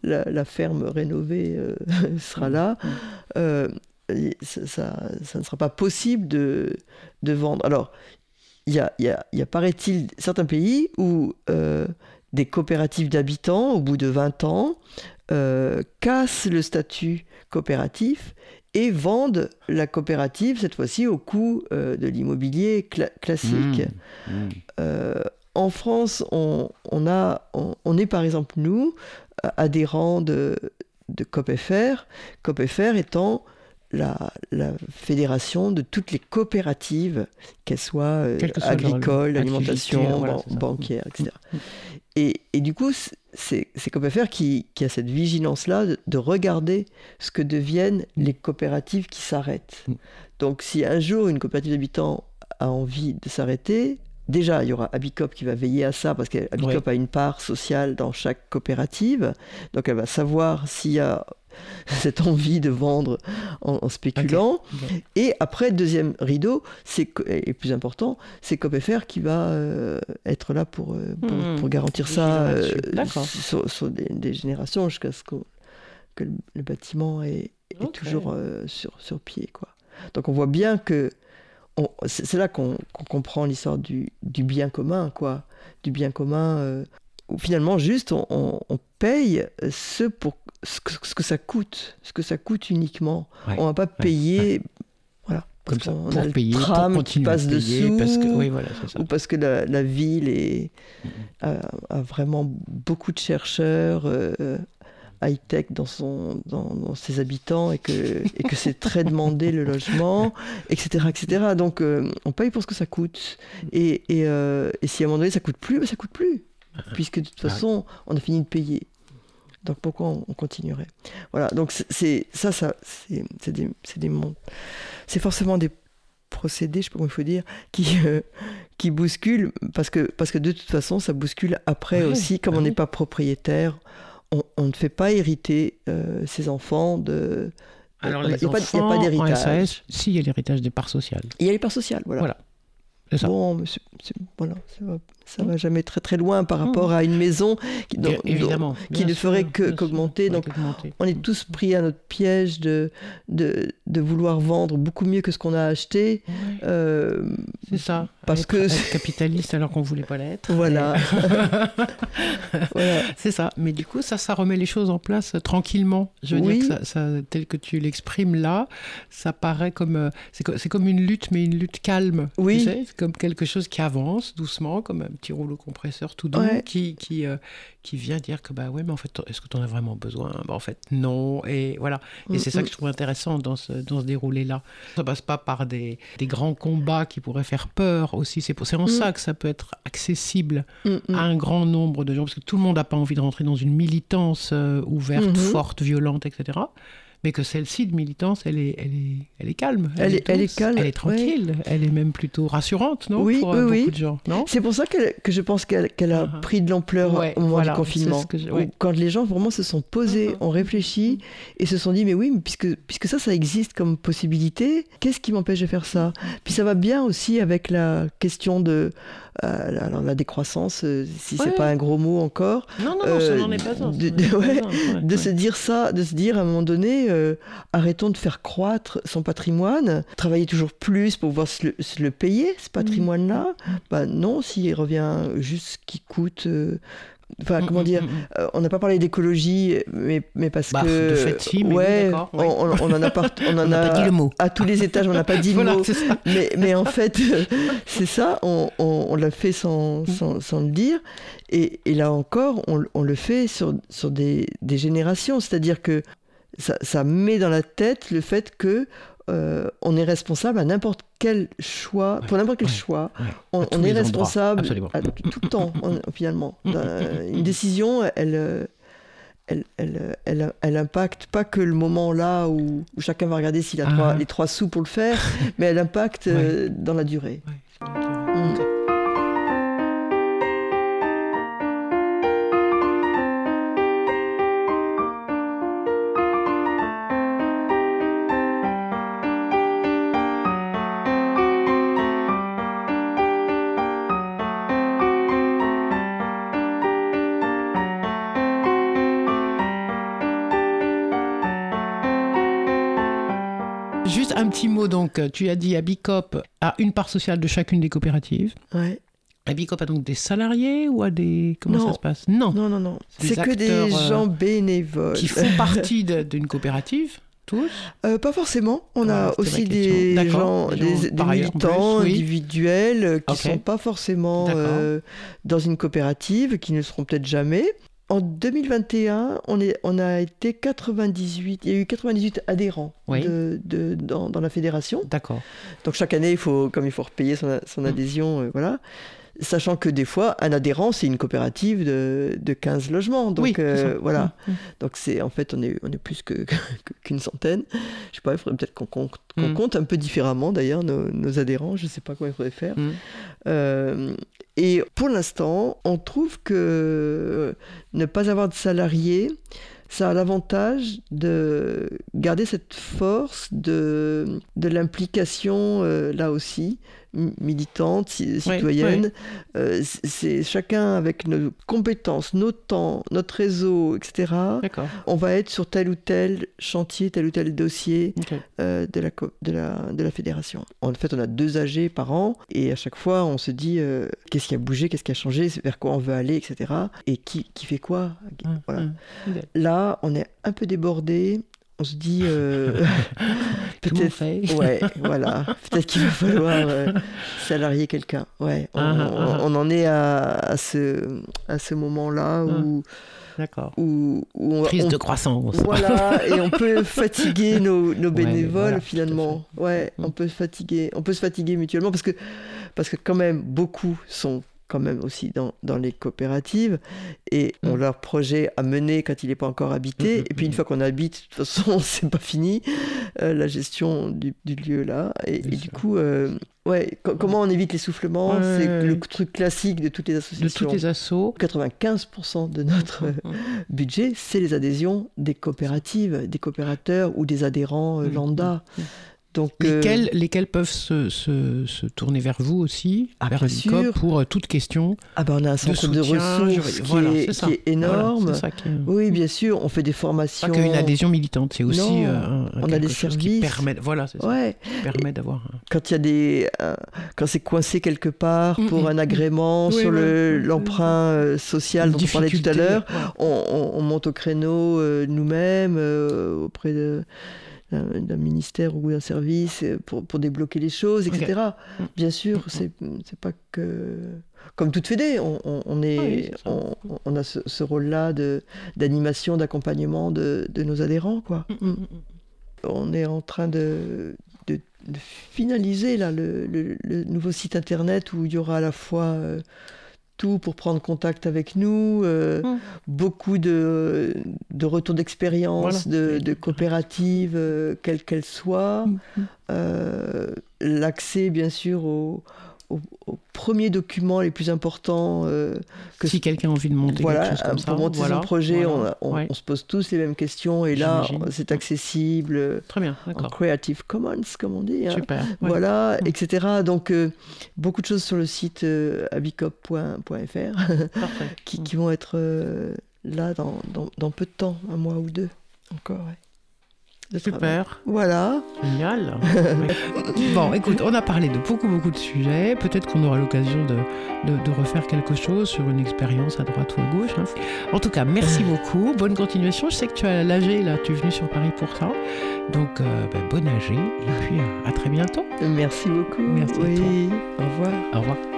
la, la, ferme rénovée euh, sera là, mmh. euh, ça, ça, ne sera pas possible de, de vendre. Alors, il y a, y, a, y a paraît-il, certains pays où des coopératives d'habitants, au bout de 20 ans, cassent le statut coopératif et vendent la coopérative, cette fois-ci, au coût euh, de l'immobilier classique. Mmh, mmh. Euh, en France, on, a, on, est par exemple, nous, adhérents de, de COPFR, COPFR étant la, la, fédération de toutes les coopératives, qu'elles soient euh, agricoles, alimentation, bancaires, etc. Mmh, et, et, du coup, c'est COPFR qui, qui a cette vigilance-là de, regarder ce que deviennent les coopératives qui s'arrêtent. Mm. Donc si un jour une coopérative d'habitants a envie de s'arrêter, déjà il y aura Abicop qui va veiller à ça parce qu'Abicop a une part sociale dans chaque coopérative. Donc elle va savoir s'il y a cette envie de vendre en, spéculant. Et après, deuxième rideau, c'est et plus important, c'est COPFR qui va euh, être là pour, euh, hmm. pour, garantir ça euh, sur, des, générations jusqu'à ce que, que le, bâtiment est, toujours sur, sur pied. Quoi. Donc on voit bien que c'est là qu'on comprend l'histoire du, du, bien commun, quoi. Du bien commun, où finalement, juste, on, on paye ce pour ce que, ça coûte, ce que ça coûte uniquement. on va pas payer, voilà, comme ça, on a le payer, tram qui passe dessous, parce que, oui, voilà, ou parce que la, ville est, a, vraiment beaucoup de chercheurs. Euh, high-tech dans, son, dans, ses habitants et que, et que c'est très demandé le logement, etc. etc. Donc euh, on paye pour ce que ça coûte. Et, et, euh, et si à un moment donné ça coûte plus, ben, ça coûte plus. Puisque de toute façon, on a fini de payer. Donc pourquoi on, continuerait? Voilà, donc c'est ça, ça c'est des, des c'est forcément des procédés, je sais pas comment il faut dire, qui, euh, qui bousculent, parce que, parce que de toute façon, ça bouscule après aussi, comme bah on n'est pas propriétaire, on, on, ne fait pas hériter euh, ses enfants de... Alors, il n'y a, pas d'héritage. Si, il y a l'héritage des parts sociales. Il y a les parts sociales, voilà. voilà. Bon, mais voilà, ça va, va jamais très très loin par rapport à une maison qui, Évidemment, qui ne ferait qu'augmenter. Donc, on est tous pris à notre piège de, de, de vouloir vendre beaucoup mieux que ce qu'on a acheté. Euh, c'est ça. Parce que être capitaliste alors qu'on voulait pas l'être. Voilà. voilà. C'est ça. Mais du coup, ça, ça remet les choses en place tranquillement. Je veux dire que ça, tel que tu l'exprimes là, ça paraît comme euh, c'est comme une lutte, mais une lutte calme. Oui. Tu sais comme quelque chose qui avance doucement, comme un petit rouleau compresseur tout doux, Ouais. qui, qui, euh, qui vient dire que, bah ouais, mais en fait, est-ce que tu en as vraiment besoin? Bah, En fait, non. Et voilà. Et Mm, c'est ça mm. que je trouve intéressant dans ce, dans ce déroulé-là. Ça passe pas par des, des grands combats qui pourraient faire peur aussi. C'est en Mm. ça que ça peut être accessible Mm, mm. à un grand nombre de gens, parce que tout le monde n'a pas envie de rentrer dans une militance euh, ouverte, Mhm. forte, violente, etc. Mais que celle-ci de militance, elle est, elle est, elle est calme. Elle est- elle est calme, Elle est tranquille. Elle est même plutôt rassurante, non Oui, Pour euh, oui, beaucoup oui. de gens, C'est pour ça qu'elle- que je pense qu'elle qu'elle a Ah. pris de l'ampleur Ouais, au moment voilà, du confinement. que je- ouais. Quand les gens vraiment se sont posés, Mhm. ont réfléchi et se sont dit mais oui, mais puisque, puisque ça, ça existe comme possibilité, qu'est-ce qui m'empêche de faire ça? Puis ça va bien aussi avec la question de euh, la- alors, la décroissance, euh, si c'est pas un gros mot encore, Non, non, non, Euh, ça n'en est pas un. de- ça n'en de- est pas ouais, un, ouais, de se dire ça, de se dire à un moment donné, euh, arrêtons de faire croître son patrimoine, travailler toujours plus pour pouvoir se le, se le payer, ce patrimoine-là. Bah non, s'il revient juste ce qui coûte. Enfin, Mm, comment mm, dire mm, euh, On n'a pas parlé d'écologie, mais, mais parce Bah, que. de fait, si, mais oui, ouais, on, on- en a, part- on en On n'a a pas dit le mot. à tous les étages, on n'a pas dit le mot. Mais, mais en fait, c'est ça, on, l'a fait sans, sans, sans le dire. Et, et là encore, on, on le fait sur, sur des, des générations. C'est-à-dire que ça, ça met dans la tête le fait que euh, on est responsable à n'importe quel choix, pour n'importe quel ouais, choix. ouais. On, est responsable à tout le temps, on- finalement. Mm, Une décision, elle, euh, elle, elle, elle, elle impacte pas que le moment là où, où chacun va regarder s'il a Ah. trois- les trois sous pour le faire, mais elle impacte euh, dans la durée. Petit mot donc, tu as dit Abicop a une part sociale de chacune des coopératives. Ouais. Abicop a donc des salariés ou a des... Comment Non. ça se passe? Non, Non, non, non. C'est que des euh, gens bénévoles. qui font partie d'une coopérative, tous? Euh, pas forcément. On Ah, a aussi des gens, Des gens militants plus, oui. individuels euh, qui Ok. sont pas forcément euh, dans une coopérative, qui ne le seront peut-être jamais. En 2021, on, est, on a été 98, il y a eu 98 adhérents Oui. de, de- dans, dans la fédération. D'accord. Donc chaque année, il faut, comme il faut repayer son, son adhésion, euh, voilà. Sachant que des fois, un adhérent, c'est une coopérative de, de 15 logements. Donc oui, euh, voilà. Mm, mm. Donc c'est en fait on est on est plus qu'une centaine. Je sais pas, il faudrait peut-être qu'on compte, Mm. compte un peu différemment d'ailleurs nos, nos adhérents. Je sais pas comment il faudrait faire. Euh, et pour l'instant, on trouve que ne pas avoir de salariés, ça a l'avantage de garder cette force de de l'implication euh, là aussi militante, ci- citoyenne. Euh, c'est chacun avec nos compétences, nos temps, notre réseau, etc. On va être sur tel ou tel chantier, tel ou tel dossier euh, de, la, co- de, la, de la fédération. En fait, on a deux AG par an et à chaque fois, on se dit euh, qu'est-ce qui a bougé, qu'est-ce qui a changé, vers quoi on veut aller, etc. Et qui, qui fait quoi? Voilà. mm. Ok. Là, on est un peu débordé. On se dit euh, peut-être Ouais, voilà. Peut-être qu'il va falloir euh, salarier quelqu'un. Ouais, on, Ah, ah, ah. on- on en est à, à ce, à ce moment-là où, D'accord. où, où on, Crise on- de croissance. voilà, et on peut fatiguer nos, nos Ouais, bénévoles voilà, finalement. Ouais, Mm. on peut se fatiguer, on peut se fatiguer mutuellement parce que parce que quand même beaucoup sont quand même aussi dans, dans les coopératives et ont Mm. leur projet à mener quand il n'est pas encore habité. Mm, mm, et puis une mm. fois qu'on habite, de toute façon, c'est pas fini euh, la gestion du, du lieu là. Et, du coup, euh, ouais, co- comment on évite l'essoufflement Ouais, C'est le truc classique de toutes les De associations. tous les assos. 95% de notre budget, c'est les adhésions des coopératives, des coopérateurs ou des adhérents euh, lambda. Euh, Lesquels, peuvent se, se, se tourner vers vous aussi, Ah, vers sûr. pour euh, toute question ah ben, on a un centre de, ressources qui, voilà, est, qui énorme. Voilà, ça qui est- oui, bien sûr, on fait des formations. Pas qu'une adhésion militante, c'est aussi Non, euh, on a des chose qui services. permet, voilà, c'est Ouais, permet d'avoir. un- quand il y a des, euh, quand c'est coincé quelque part pour mm, un agrément Oui, sur le- l'emprunt social dont on parlait tout à l'heure, on, on- on monte au créneau nous-mêmes auprès de, d'un ministère ou d'un service pour, pour, débloquer les choses, etc. Mm. Bien sûr, c'est c'est pas que comme toute fédé, on, on, est, on, on, a ce, rôle-là d'animation, d'accompagnement de, de, nos adhérents, quoi. Mm, mm, on est en train de, de, finaliser là le, le, nouveau site internet où il y aura à la fois euh, tout pour prendre contact avec nous, euh, mmh. beaucoup de, de retours d'expérience, de, de, coopératives, euh, quelles qu'elles soient, mmh. euh, l'accès bien sûr aux, aux, premiers documents les plus importants. Euh, que si quelqu'un a envie de monter voilà, quelque chose comme pour ça, monter son projet, on, se pose tous les mêmes questions et là, c'est accessible. Très bien, en Creative Commons, comme on dit. Hein. Super. Voilà, mm. etc. Donc, euh, beaucoup de choses sur le site euh, abicop.fr qui, qui, vont être euh, là dans, dans, dans, peu de temps, un mois ou deux encore. Ouais. Super. Voilà. Génial. bon, écoute, on a parlé de beaucoup, beaucoup de sujets. Peut-être qu'on aura l'occasion de, de, refaire quelque chose sur une expérience à droite ou à gauche. Hein. En tout cas, merci beaucoup. Bonne continuation. Je sais que tu as l'AG, là, tu es venu sur Paris pour ça. Donc, euh, ben, bonne AG. Et puis, à très bientôt. Merci beaucoup. Merci. Oui. Au revoir. Au revoir.